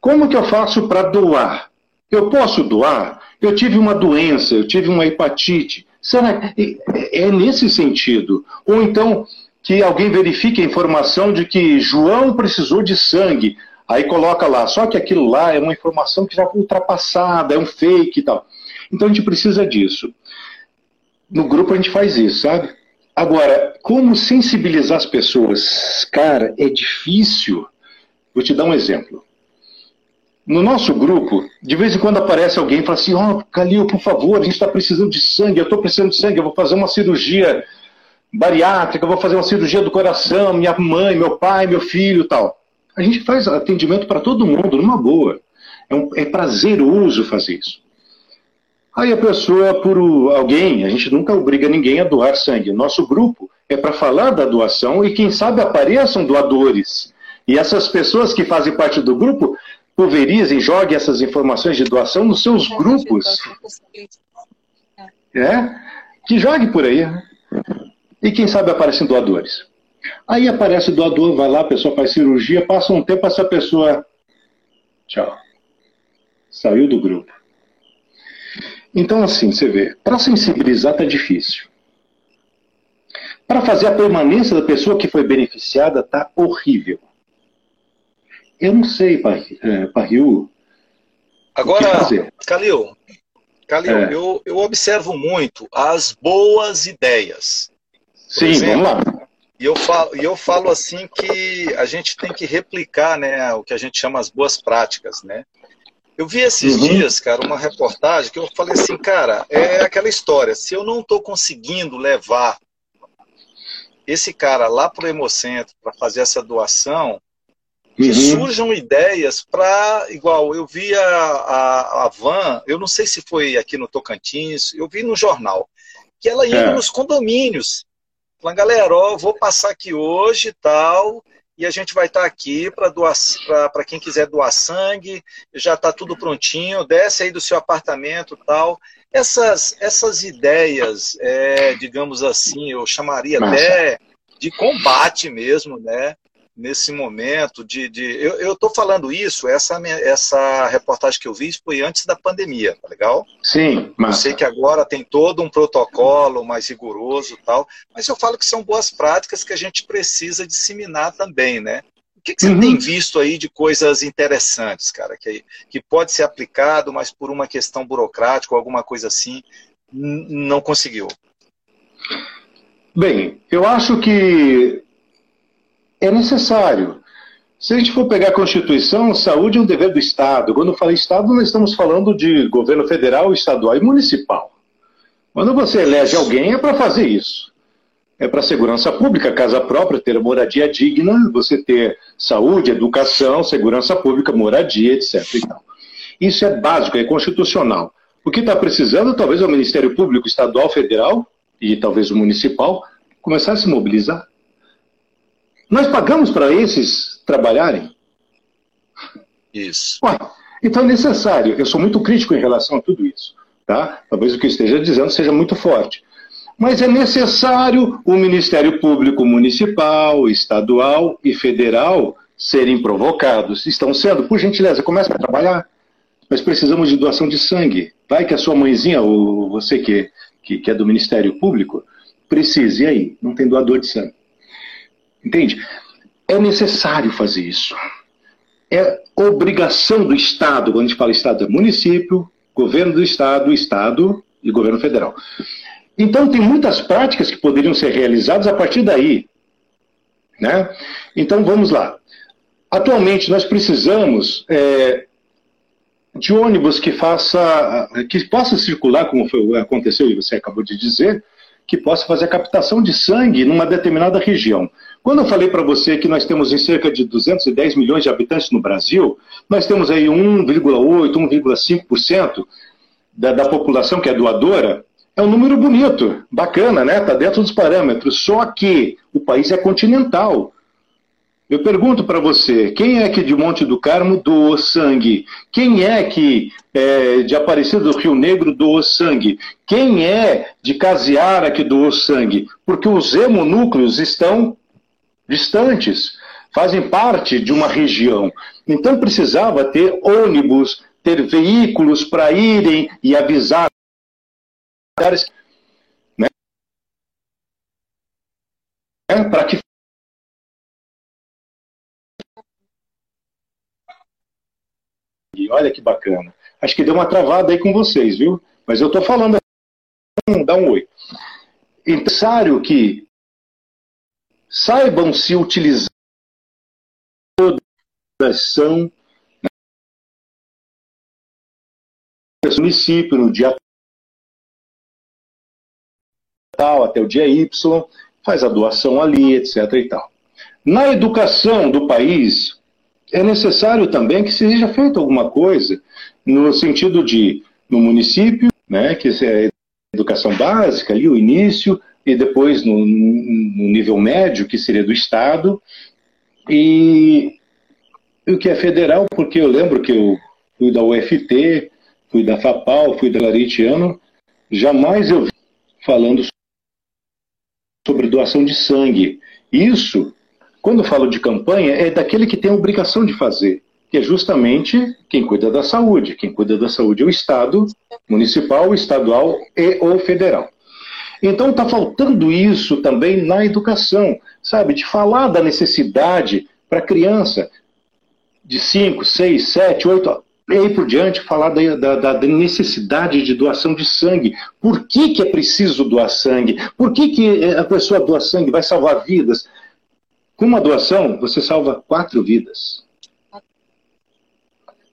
como que eu faço para doar? Eu posso doar? Eu tive uma doença, eu tive uma hepatite. Será que é é nesse sentido? Ou então que alguém verifique a informação de que João precisou de sangue, aí coloca lá, só que aquilo lá é uma informação que já foi ultrapassada, é um fake e tal. Então a gente precisa disso. No grupo a gente faz isso, sabe? Agora, como sensibilizar as pessoas? Cara, é difícil. Vou te dar um exemplo. No nosso grupo, de vez em quando aparece alguém e fala assim: Ó, oh, Calil, por favor, a gente está precisando de sangue, eu estou precisando de sangue, eu vou fazer uma cirurgia bariátrica, eu vou fazer uma cirurgia do coração, minha mãe, meu pai, meu filho tal. A gente faz atendimento para todo mundo, numa boa. É, um, é prazeroso fazer isso. Aí a pessoa, por alguém, a gente nunca obriga ninguém a doar sangue. O nosso grupo é para falar da doação e, quem sabe, apareçam doadores. E essas pessoas que fazem parte do grupo pulverizem, joguem essas informações de doação nos seus grupos. É? Que jogue por aí. E quem sabe aparecem doadores. Aí aparece o doador, vai lá, a pessoa faz cirurgia, passa um tempo, essa pessoa. Tchau. Saiu do grupo. Então, assim, você vê, para sensibilizar tá difícil. Para fazer a permanência da pessoa que foi beneficiada tá horrível. Eu não sei, Parri- Parriu, que Agora. Calil, Calil É. eu, eu observo muito as boas ideias. Sim, exemplo, vamos lá. E eu falo, e eu falo assim que a gente tem que replicar né, o que a gente chama as boas práticas, né? Eu vi esses Uhum. dias, cara, uma reportagem que eu falei assim, cara, é aquela história, se eu não estou conseguindo levar esse cara lá pro Hemocentro para fazer essa doação, que Uhum. surjam ideias para, igual, eu vi a, a, a van, eu não sei se foi aqui no Tocantins, eu vi no jornal, que ela ia É. nos condomínios. Falando, galera, ó, vou passar aqui hoje e tal, e a gente vai estar aqui para quem quiser doar sangue, já está tudo prontinho, desce aí do seu apartamento e tal. Essas, essas ideias, é, digamos assim, eu chamaria até de combate mesmo, né? Nesse momento de. de eu estou falando isso, essa, essa reportagem que eu vi foi antes da pandemia, tá legal? Sim, Eu mas sei que agora tem todo um protocolo mais rigoroso e tal, mas eu falo que são boas práticas que a gente precisa disseminar também, né? O que, que você Uhum. tem visto aí de coisas interessantes, cara, que, que pode ser aplicado, mas por uma questão burocrática ou alguma coisa assim, não conseguiu? Bem, eu acho que é necessário. Se a gente for pegar a Constituição, saúde é um dever do Estado. Quando eu falei Estado, nós estamos falando de governo federal, estadual e municipal. Quando você elege alguém, é para fazer isso. é para segurança pública, casa própria, ter moradia digna, você ter saúde, educação, segurança pública, moradia, etc. Isso é básico, é constitucional. O que está precisando, talvez, é o Ministério Público Estadual, Federal e talvez o Municipal começar a se mobilizar. Nós pagamos para esses trabalharem? Isso. Ué, então é necessário. Eu sou muito crítico em relação a tudo isso. Tá? Talvez o que eu esteja dizendo seja muito forte. Mas é necessário o Ministério Público Municipal, Estadual e Federal serem provocados. Estão sendo, por gentileza, comece a trabalhar. Nós precisamos de doação de sangue. Vai que a sua mãezinha, ou você que, que, que é do Ministério Público, precise. E aí? Não tem doador de sangue. Entende? É necessário fazer isso. É obrigação do Estado, quando a gente fala Estado, é município, governo do Estado, Estado e governo federal. Então, tem muitas práticas que poderiam ser realizadas a partir daí. Né? Então, vamos lá. Atualmente, nós precisamos é, de ônibus que faça, que possa circular, como foi, aconteceu e você acabou de dizer, que possa fazer a captação de sangue numa determinada região. Quando eu falei para você que nós temos em cerca de 210 milhões de habitantes no Brasil, nós temos aí 1,8, 1,5% da, da população que é doadora, é um número bonito, bacana, né? Está dentro dos parâmetros. Só que o país é continental. Eu pergunto para você, quem é que de Monte do Carmo doou sangue? Quem é que é, de Aparecido do Rio Negro doou sangue? Quem é de Casiara que doou sangue? Porque os hemonúcleos estão distantes, fazem parte de uma região. Então precisava ter ônibus, ter veículos para irem e avisar né? para que olha que bacana. Acho que deu uma travada aí com vocês, viu? Mas eu estou falando, dá um oi. É necessário que saibam se utilizar são no município no dia tal, até o dia Y, faz a doação ali, etc. E tal. Na educação do país, é necessário também que seja feita alguma coisa no sentido de, no município, né, que é educação básica, ali, o início, e depois no, no nível médio, que seria do Estado, e o que é federal, porque eu lembro que eu fui da UFT, fui da FAPAL, fui da Laritiano, jamais eu vi falando sobre doação de sangue. Isso, quando falo de campanha, é daquele que tem a obrigação de fazer, que é justamente quem cuida da saúde. Quem cuida da saúde é o Estado, municipal, estadual e ou federal. Então está faltando isso também na educação, sabe? De falar da necessidade para a criança de 5, 6, 7, 8 e aí por diante, falar da, da, da, necessidade de doação de sangue. Por que, que é preciso doar sangue? Por que, que a pessoa doa sangue vai salvar vidas? Com uma doação, você salva quatro vidas.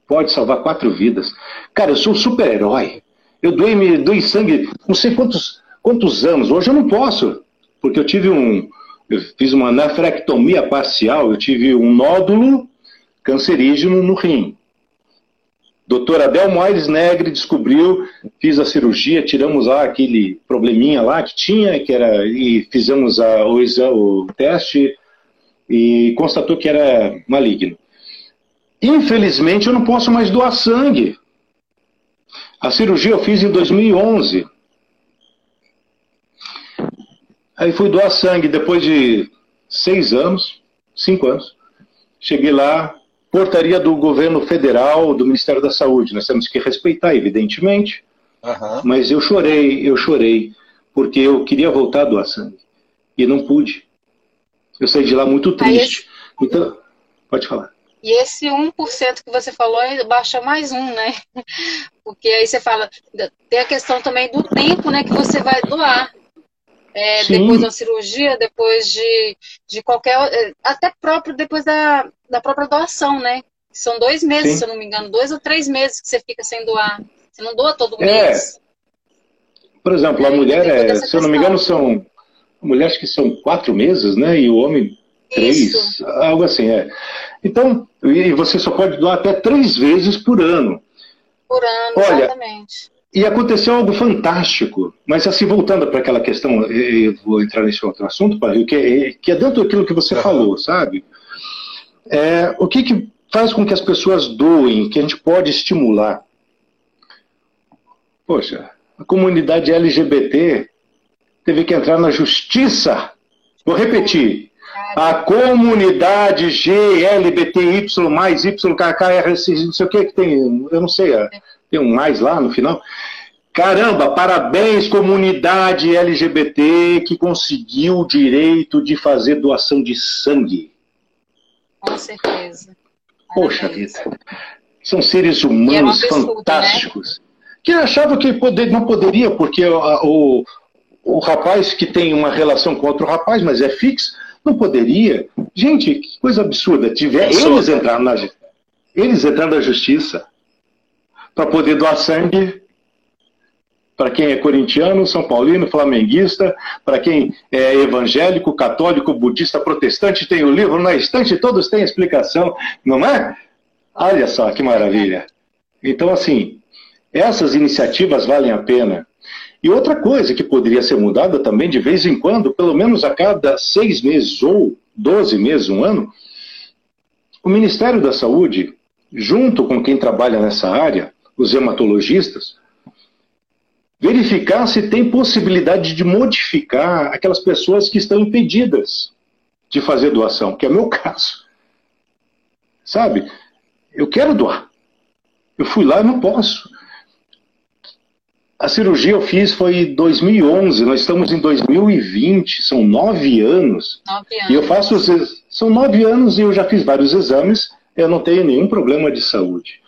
Pode salvar quatro vidas. Cara, eu sou um super-herói. Eu doei, doei sangue não sei quantos, quantos anos. Hoje eu não posso, porque eu tive um. Eu fiz uma nefrectomia parcial, eu tive um nódulo cancerígeno no rim. Doutora Adelmo Aires Negre descobriu, fiz a cirurgia, tiramos lá aquele probleminha lá que tinha, que era, e fizemos a, o, o teste e constatou que era maligno. Infelizmente eu não posso mais doar sangue. A cirurgia eu fiz em 2011. Aí fui doar sangue depois de seis anos, cinco anos. Cheguei lá, portaria do governo federal, do Ministério da Saúde. Nós temos que respeitar, evidentemente. Uhum. Mas eu chorei, eu chorei, porque eu queria voltar a doar sangue. E não pude. Eu saí de lá muito triste. Esse... Então, pode falar. E esse 1% que você falou, baixa mais um, né? Porque aí você fala, tem a questão também do tempo né, que você vai doar. É, depois da cirurgia, depois de, de qualquer. É, até próprio depois da, da própria doação, né? São dois meses, Sim. se eu não me engano, dois ou três meses que você fica sem doar. Você não doa todo é. mês. Por exemplo, a mulher, é, se eu não me engano, são A mulher acho que são quatro meses, né? E o homem três, Isso. algo assim, é. Então, e você só pode doar até três vezes por ano. Por ano, Olha, exatamente. E aconteceu algo fantástico. Mas assim, voltando para aquela questão, eu vou entrar nesse outro assunto, Padre, que é, que é dentro daquilo que você falou, sabe? É, o que, que faz com que as pessoas doem, que a gente pode estimular? Poxa, a comunidade LGBT teve que entrar na justiça. Vou repetir. A comunidade GLBTY mais YKKRC, não sei o que que tem, eu não sei, é, tem um mais lá no final. Caramba, parabéns comunidade LGBT que conseguiu o direito de fazer doação de sangue. Com certeza. Poxa Parabéns. vida. São seres humanos absurdo, né? fantásticos. Que achava que poder, não poderia, porque o, o, o rapaz que tem uma relação com outro rapaz, mas é fixo, não poderia. Gente, que coisa absurda. Tiver, eles né? entraram na eles entraram na justiça para poder doar sangue para quem é corintiano, são paulino, flamenguista, para quem é evangélico, católico, budista, protestante, tem o livro na estante, todos têm explicação, não é? Olha só que maravilha. Então, assim, essas iniciativas valem a pena. E outra coisa que poderia ser mudada também de vez em quando, pelo menos a cada seis meses ou doze meses, um ano, o Ministério da Saúde, junto com quem trabalha nessa área, os hematologistas, verificar se tem possibilidade de modificar aquelas pessoas que estão impedidas de fazer doação, que é meu caso. Sabe? Eu quero doar. Eu fui lá e não posso. A cirurgia eu fiz foi em 2011, nós estamos em 2020, são nove anos. Nove anos. E eu faço os são nove anos e eu já fiz vários exames, eu não tenho nenhum problema de saúde.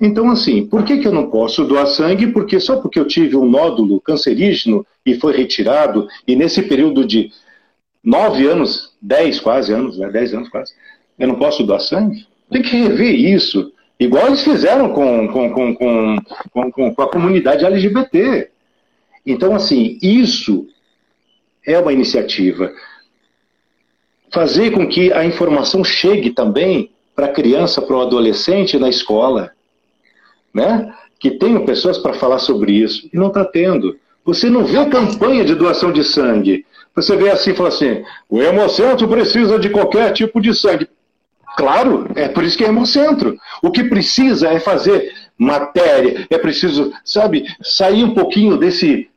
Então, assim, por que, que eu não posso doar sangue? Porque só porque eu tive um nódulo cancerígeno e foi retirado, e nesse período de nove anos, dez quase anos, né, dez anos quase, eu não posso doar sangue? Tem que rever isso. Igual eles fizeram com, com, com, com, com, a comunidade LGBT. Então, assim, isso é uma iniciativa fazer com que a informação chegue também para a criança, para o adolescente na escola, né? Que tenham pessoas para falar sobre isso e não está tendo. Você não vê campanha de doação de sangue. Você vê assim, fala assim: o hemocentro precisa de qualquer tipo de sangue. Claro, é por isso que é hemocentro. O que precisa é fazer matéria, é preciso, sabe, sair um pouquinho desse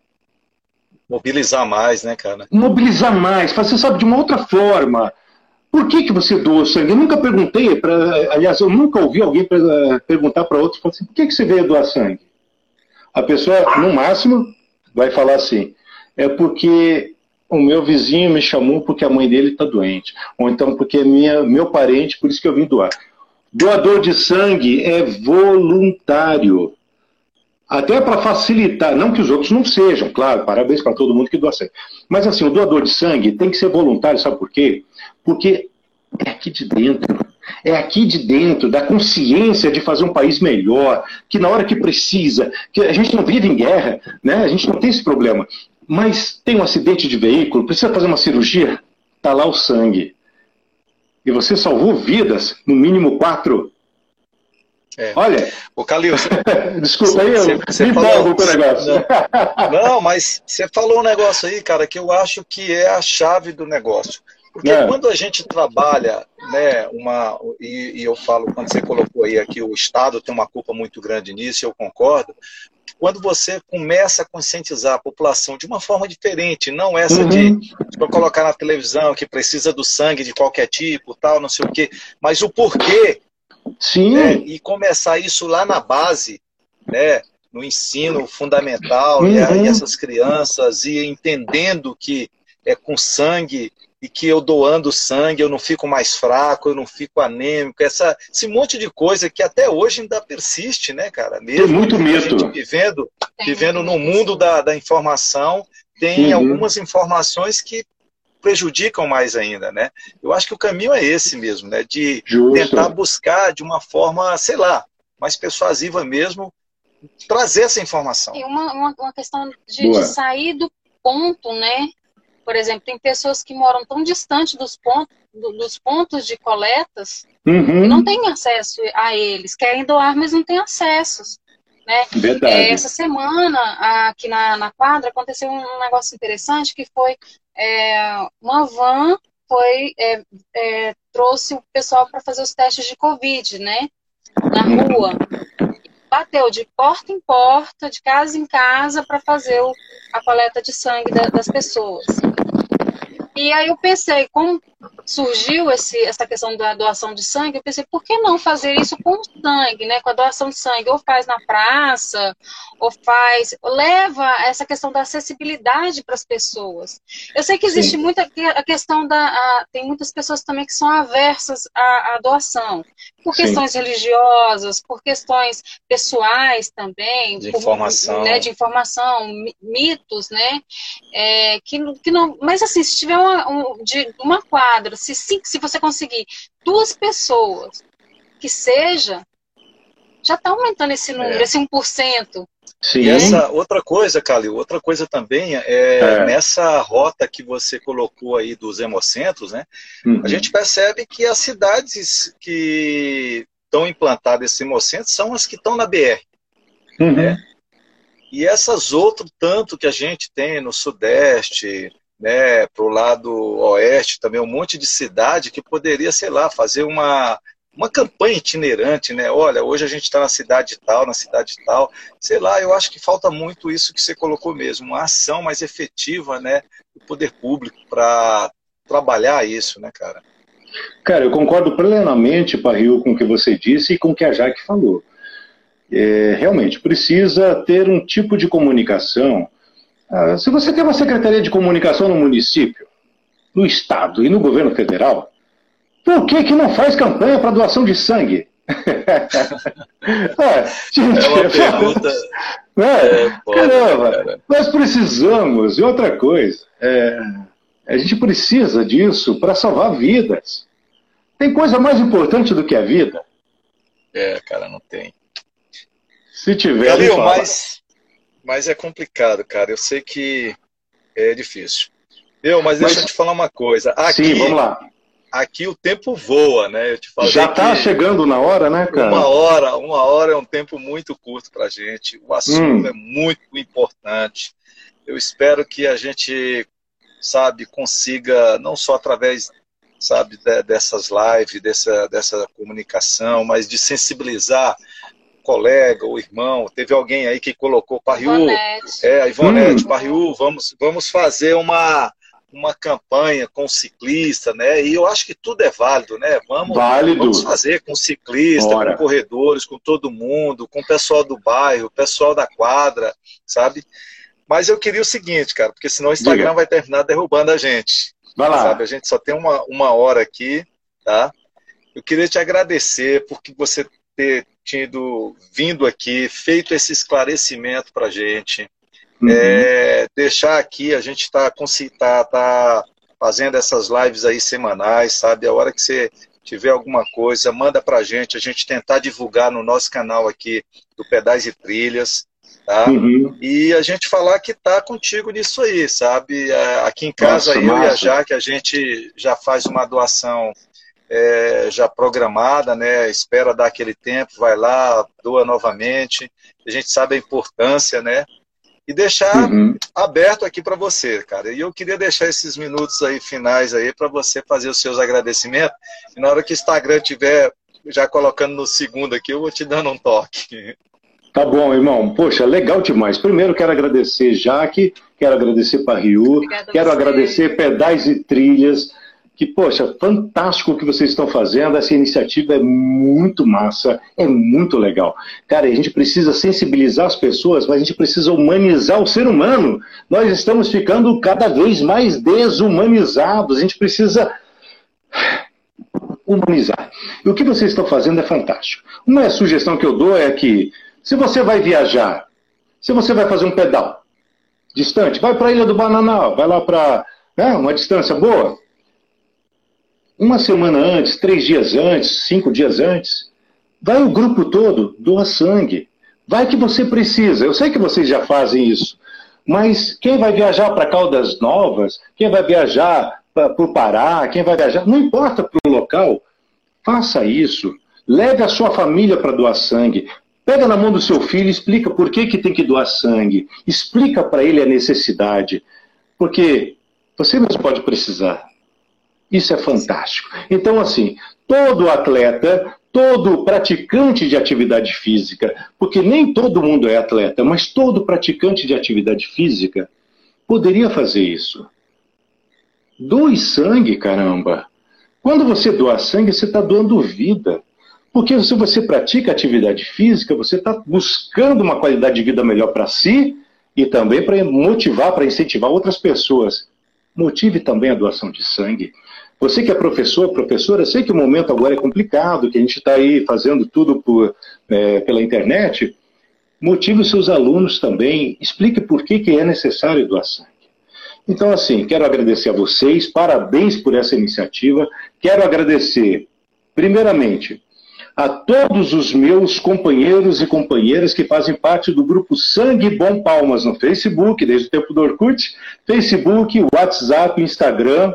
Mobilizar mais, né, cara? mobilizar mais, fazer, sabe, de uma outra forma. Por que, que você doa sangue? Eu nunca perguntei, pra, aliás, eu nunca ouvi alguém pra- perguntar para outro, assim, por que, que você veio doar sangue? A pessoa, no máximo, vai falar assim, é porque o meu vizinho me chamou porque a mãe dele está doente, ou então porque é minha, meu parente, por isso que eu vim doar. Doador de sangue é voluntário. Até para facilitar, não que os outros não sejam, claro, parabéns para todo mundo que doa sangue. Mas assim, o doador de sangue tem que ser voluntário, sabe por quê? Porque é aqui de dentro. É aqui de dentro, da consciência de fazer um país melhor, que na hora que precisa, que a gente não vive em guerra, né? A gente não tem esse problema. Mas tem um acidente de veículo, precisa fazer uma cirurgia, tá lá o sangue. E você salvou vidas, no mínimo quatro. É. Olha, Ô, Calil, desculpa aí, eu Você- me falou- com o negócio. Não, mas você falou um negócio aí, cara, que eu acho que é a chave do negócio. Porque É. quando a gente trabalha, né, uma, e, e eu falo, quando você colocou aí que o Estado tem uma culpa muito grande nisso, eu concordo, quando você começa a conscientizar a população de uma forma diferente, não essa de, Uhum. de colocar na televisão que precisa do sangue de qualquer tipo, tal, não sei o quê, mas o porquê Sim, né, e começar isso lá na base, né, no ensino fundamental, e, a- Uhum. e essas crianças e entendendo que é com sangue e que eu doando sangue eu não fico mais fraco, eu não fico anêmico, essa, esse monte de coisa que até hoje ainda persiste, né, cara? tem Mesmo muito a mito. gente vivendo, Tem vivendo no muito mundo da, da informação, tem Uhum. algumas informações que prejudicam mais ainda, né? Eu acho que o caminho é esse mesmo, né? De Justo. tentar buscar de uma forma, sei lá, mais persuasiva mesmo, trazer essa informação. E uma, uma, uma questão de, de sair do ponto, né? Por exemplo, tem pessoas que moram tão distante dos pontos, do, dos pontos de coletas Uhum. e não têm acesso a eles, querem doar, mas não têm acessos. Né? É, essa semana, aqui na, na quadra, aconteceu um negócio interessante que foi é, uma van foi é, é, trouxe o pessoal para fazer os testes de Covid, né? Na rua. Bateu de porta em porta, de casa em casa, para fazer o- a coleta de sangue da- das pessoas. E aí eu pensei, como surgiu esse, essa questão da doação de sangue, eu pensei, por que não fazer isso com sangue, né? Com a doação de sangue, ou faz na praça, ou faz, leva essa questão da acessibilidade para as pessoas. Eu sei que existe Sim. muita a questão da, a- tem muitas pessoas também que são aversas à, à doação, por Sim. questões religiosas, por questões pessoais também, De por- informação. né, de informação, mi- mitos, né? É, que, que não, mas assim, se tiver uma, um- de, uma quadra, se, sim- se você conseguir duas pessoas que seja, já está aumentando esse número, É. esse 1%. Sim. E essa outra coisa, Calil, outra coisa também é, É. nessa rota que você colocou aí dos hemocentros, né? Uhum. A gente percebe que as cidades que estão implantadas esses hemocentros são as que estão na BR. Uhum. É. E essas outras, tanto que a gente tem no Sudeste, né, para o lado Oeste, também um monte de cidade que poderia, sei lá, fazer uma, uma campanha itinerante, né? Olha, hoje a gente está na cidade tal, na cidade tal. Sei lá, eu acho que falta muito isso que você colocou mesmo, uma ação mais efetiva, né, do poder público para trabalhar isso, né, cara? Cara, eu concordo plenamente, Parril, com o que você disse e com o que a Jaque falou. É, realmente, precisa ter um tipo de comunicação. Ah, se você tem uma secretaria de comunicação no município, no estado e no governo federal, por que, que não faz campanha para doação de sangue? Ah, gente, É uma pergunta. É, foda, Caramba, cara. nós precisamos, e outra coisa, é, a gente precisa disso para salvar vidas. Tem coisa mais importante do que a vida? É, cara, não tem. Se tiver, Galil, mas, mas é complicado, cara. Eu sei que é difícil. Eu, mas deixa Mas- eu te falar uma coisa. Aqui, Sim, vamos lá. aqui o tempo voa, né? Eu te falei Já está que chegando na hora, né, cara? uma hora, uma hora é um tempo muito curto pra gente. O assunto Hum. é muito importante. Eu espero que a gente, sabe, consiga não só através, sabe, de- dessas lives, dessa, dessa comunicação, mas de sensibilizar colega, o irmão. Teve alguém aí que colocou Parriu, é, a Ivonete, Hum. Parriu, vamos, vamos fazer uma, uma campanha com o ciclista, né? E eu acho que tudo é válido, né? Vamos, Válido. vamos fazer com o ciclista, Bora. com corredores, com todo mundo, com o pessoal do bairro, o pessoal da quadra, sabe? Mas eu queria o seguinte, cara, porque senão o Instagram Diga. vai terminar derrubando a gente. Vai lá. Sabe? A gente só tem uma, uma hora aqui, tá? Eu queria te agradecer por que você ter tido vindo aqui, feito esse esclarecimento pra gente. Uhum. É, deixar aqui, a gente está tá, tá fazendo essas lives aí semanais, sabe? A hora que você tiver alguma coisa, manda pra gente, a gente tentar divulgar no nosso canal aqui do Pedais e Trilhas, tá? Uhum. E a gente falar que tá contigo nisso aí, sabe? É, Aqui em casa, Nossa, eu e a massa. Jaque, a gente já faz uma doação é, já programada, né? Espera dar aquele tempo, vai lá, doa novamente. A gente sabe a importância, né? E deixar Uhum. aberto aqui para você, cara. E eu queria deixar esses minutos aí finais aí para você fazer os seus agradecimentos. E na hora que o Instagram tiver já colocando no segundo aqui, eu vou te dando um toque. Tá bom, irmão. Poxa, legal demais. Primeiro quero agradecer Jaque, quero agradecer Parriu, quero você. agradecer Pedais e Trilhas, que, poxa, fantástico o que vocês estão fazendo. Essa iniciativa é muito massa, é muito legal. Cara, a gente precisa sensibilizar as pessoas, mas a gente precisa humanizar o ser humano. Nós estamos ficando cada vez mais desumanizados. A gente precisa humanizar. E o que vocês estão fazendo é fantástico. Uma sugestão que eu dou é que, se você vai viajar, se você vai fazer um pedal distante, vai para a Ilha do Bananal, vai lá para né, uma distância boa. Uma semana antes, três dias antes, cinco dias antes, vai o grupo todo, doa sangue. Vai que você precisa. Eu sei que vocês já fazem isso. Mas quem vai viajar para Caldas Novas, quem vai viajar para o Pará, quem vai viajar, não importa para o local, faça isso. Leve a sua família para doar sangue. Pega na mão do seu filho e explica por que, que tem que doar sangue. Explica para ele a necessidade. Porque você mesmo pode precisar. Isso é fantástico. Então, assim, todo atleta, todo praticante de atividade física, porque nem todo mundo é atleta, mas todo praticante de atividade física poderia fazer isso. Doe sangue, caramba. Quando você doa sangue, você está doando vida. Porque se você pratica atividade física, você está buscando uma qualidade de vida melhor para si e também para motivar, para incentivar outras pessoas. Motive também a doação de sangue. Você que é professor, professora, sei que o momento agora é complicado, que a gente está aí fazendo tudo por, é, pela internet. Motive os seus alunos também, explique por que, que é necessário doar sangue. Então, assim, quero agradecer a vocês, parabéns por essa iniciativa. Quero agradecer, primeiramente, a todos os meus companheiros e companheiras que fazem parte do grupo Sangue Bom Palmas no Facebook, desde o tempo do Orkut, Facebook, WhatsApp, Instagram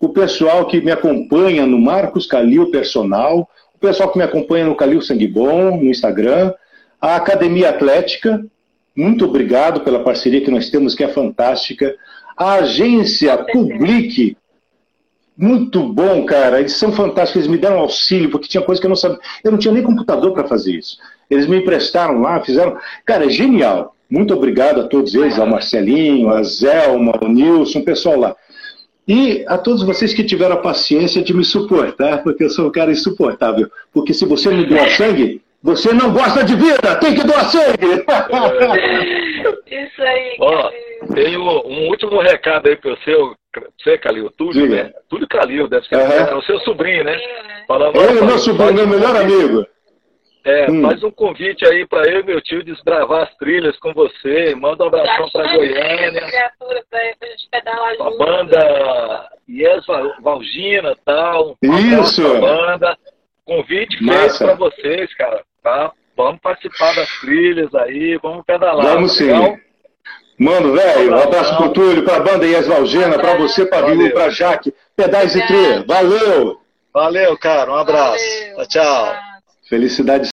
o pessoal que me acompanha no Marcos Calil Personal, o pessoal que me acompanha no Calil Sangue Bom, no Instagram, a Academia Atlética, muito obrigado pela parceria que nós temos, que é fantástica. A agência Publique, muito bom, cara. Eles são fantásticos, eles me deram auxílio, porque tinha coisa que eu não sabia. Eu não tinha nem computador para fazer isso. Eles me emprestaram lá, fizeram. Cara, é genial. Muito obrigado a todos eles, ao Marcelinho, a Zelma, ao Nilson, o pessoal lá. E a todos vocês que tiveram a paciência de me suportar, porque eu sou um cara insuportável. Porque se você não doar sangue, você não gosta de vida, tem que doar sangue! Isso aí, Ó, tenho um último recado aí para você, você, Calil, Túlio, Diga. né? Túlio Calil, deve ser é o seu sobrinho, né? Falando, Ele, ó, meu sobrinho, meu melhor amigo. É, Hum. faz um convite aí para eu e meu tio desbravar as trilhas com você. Manda um abração para Goiânia. criatura pra, pra gente pedalar A banda Yes Val- Valgina e tal. Um Isso. Banda. Convite feito para vocês, cara. Tá? Vamos participar das trilhas aí, vamos pedalar. Vamos tá sim. legal? Mano, velho, um abraço pro Túlio, pra banda Ias Valgena, pra você, pra Viu, pra Jaque, pedais e trilha. Valeu! Valeu, cara. Um abraço. Valeu. Tchau, tchau. Tchau. Felicidade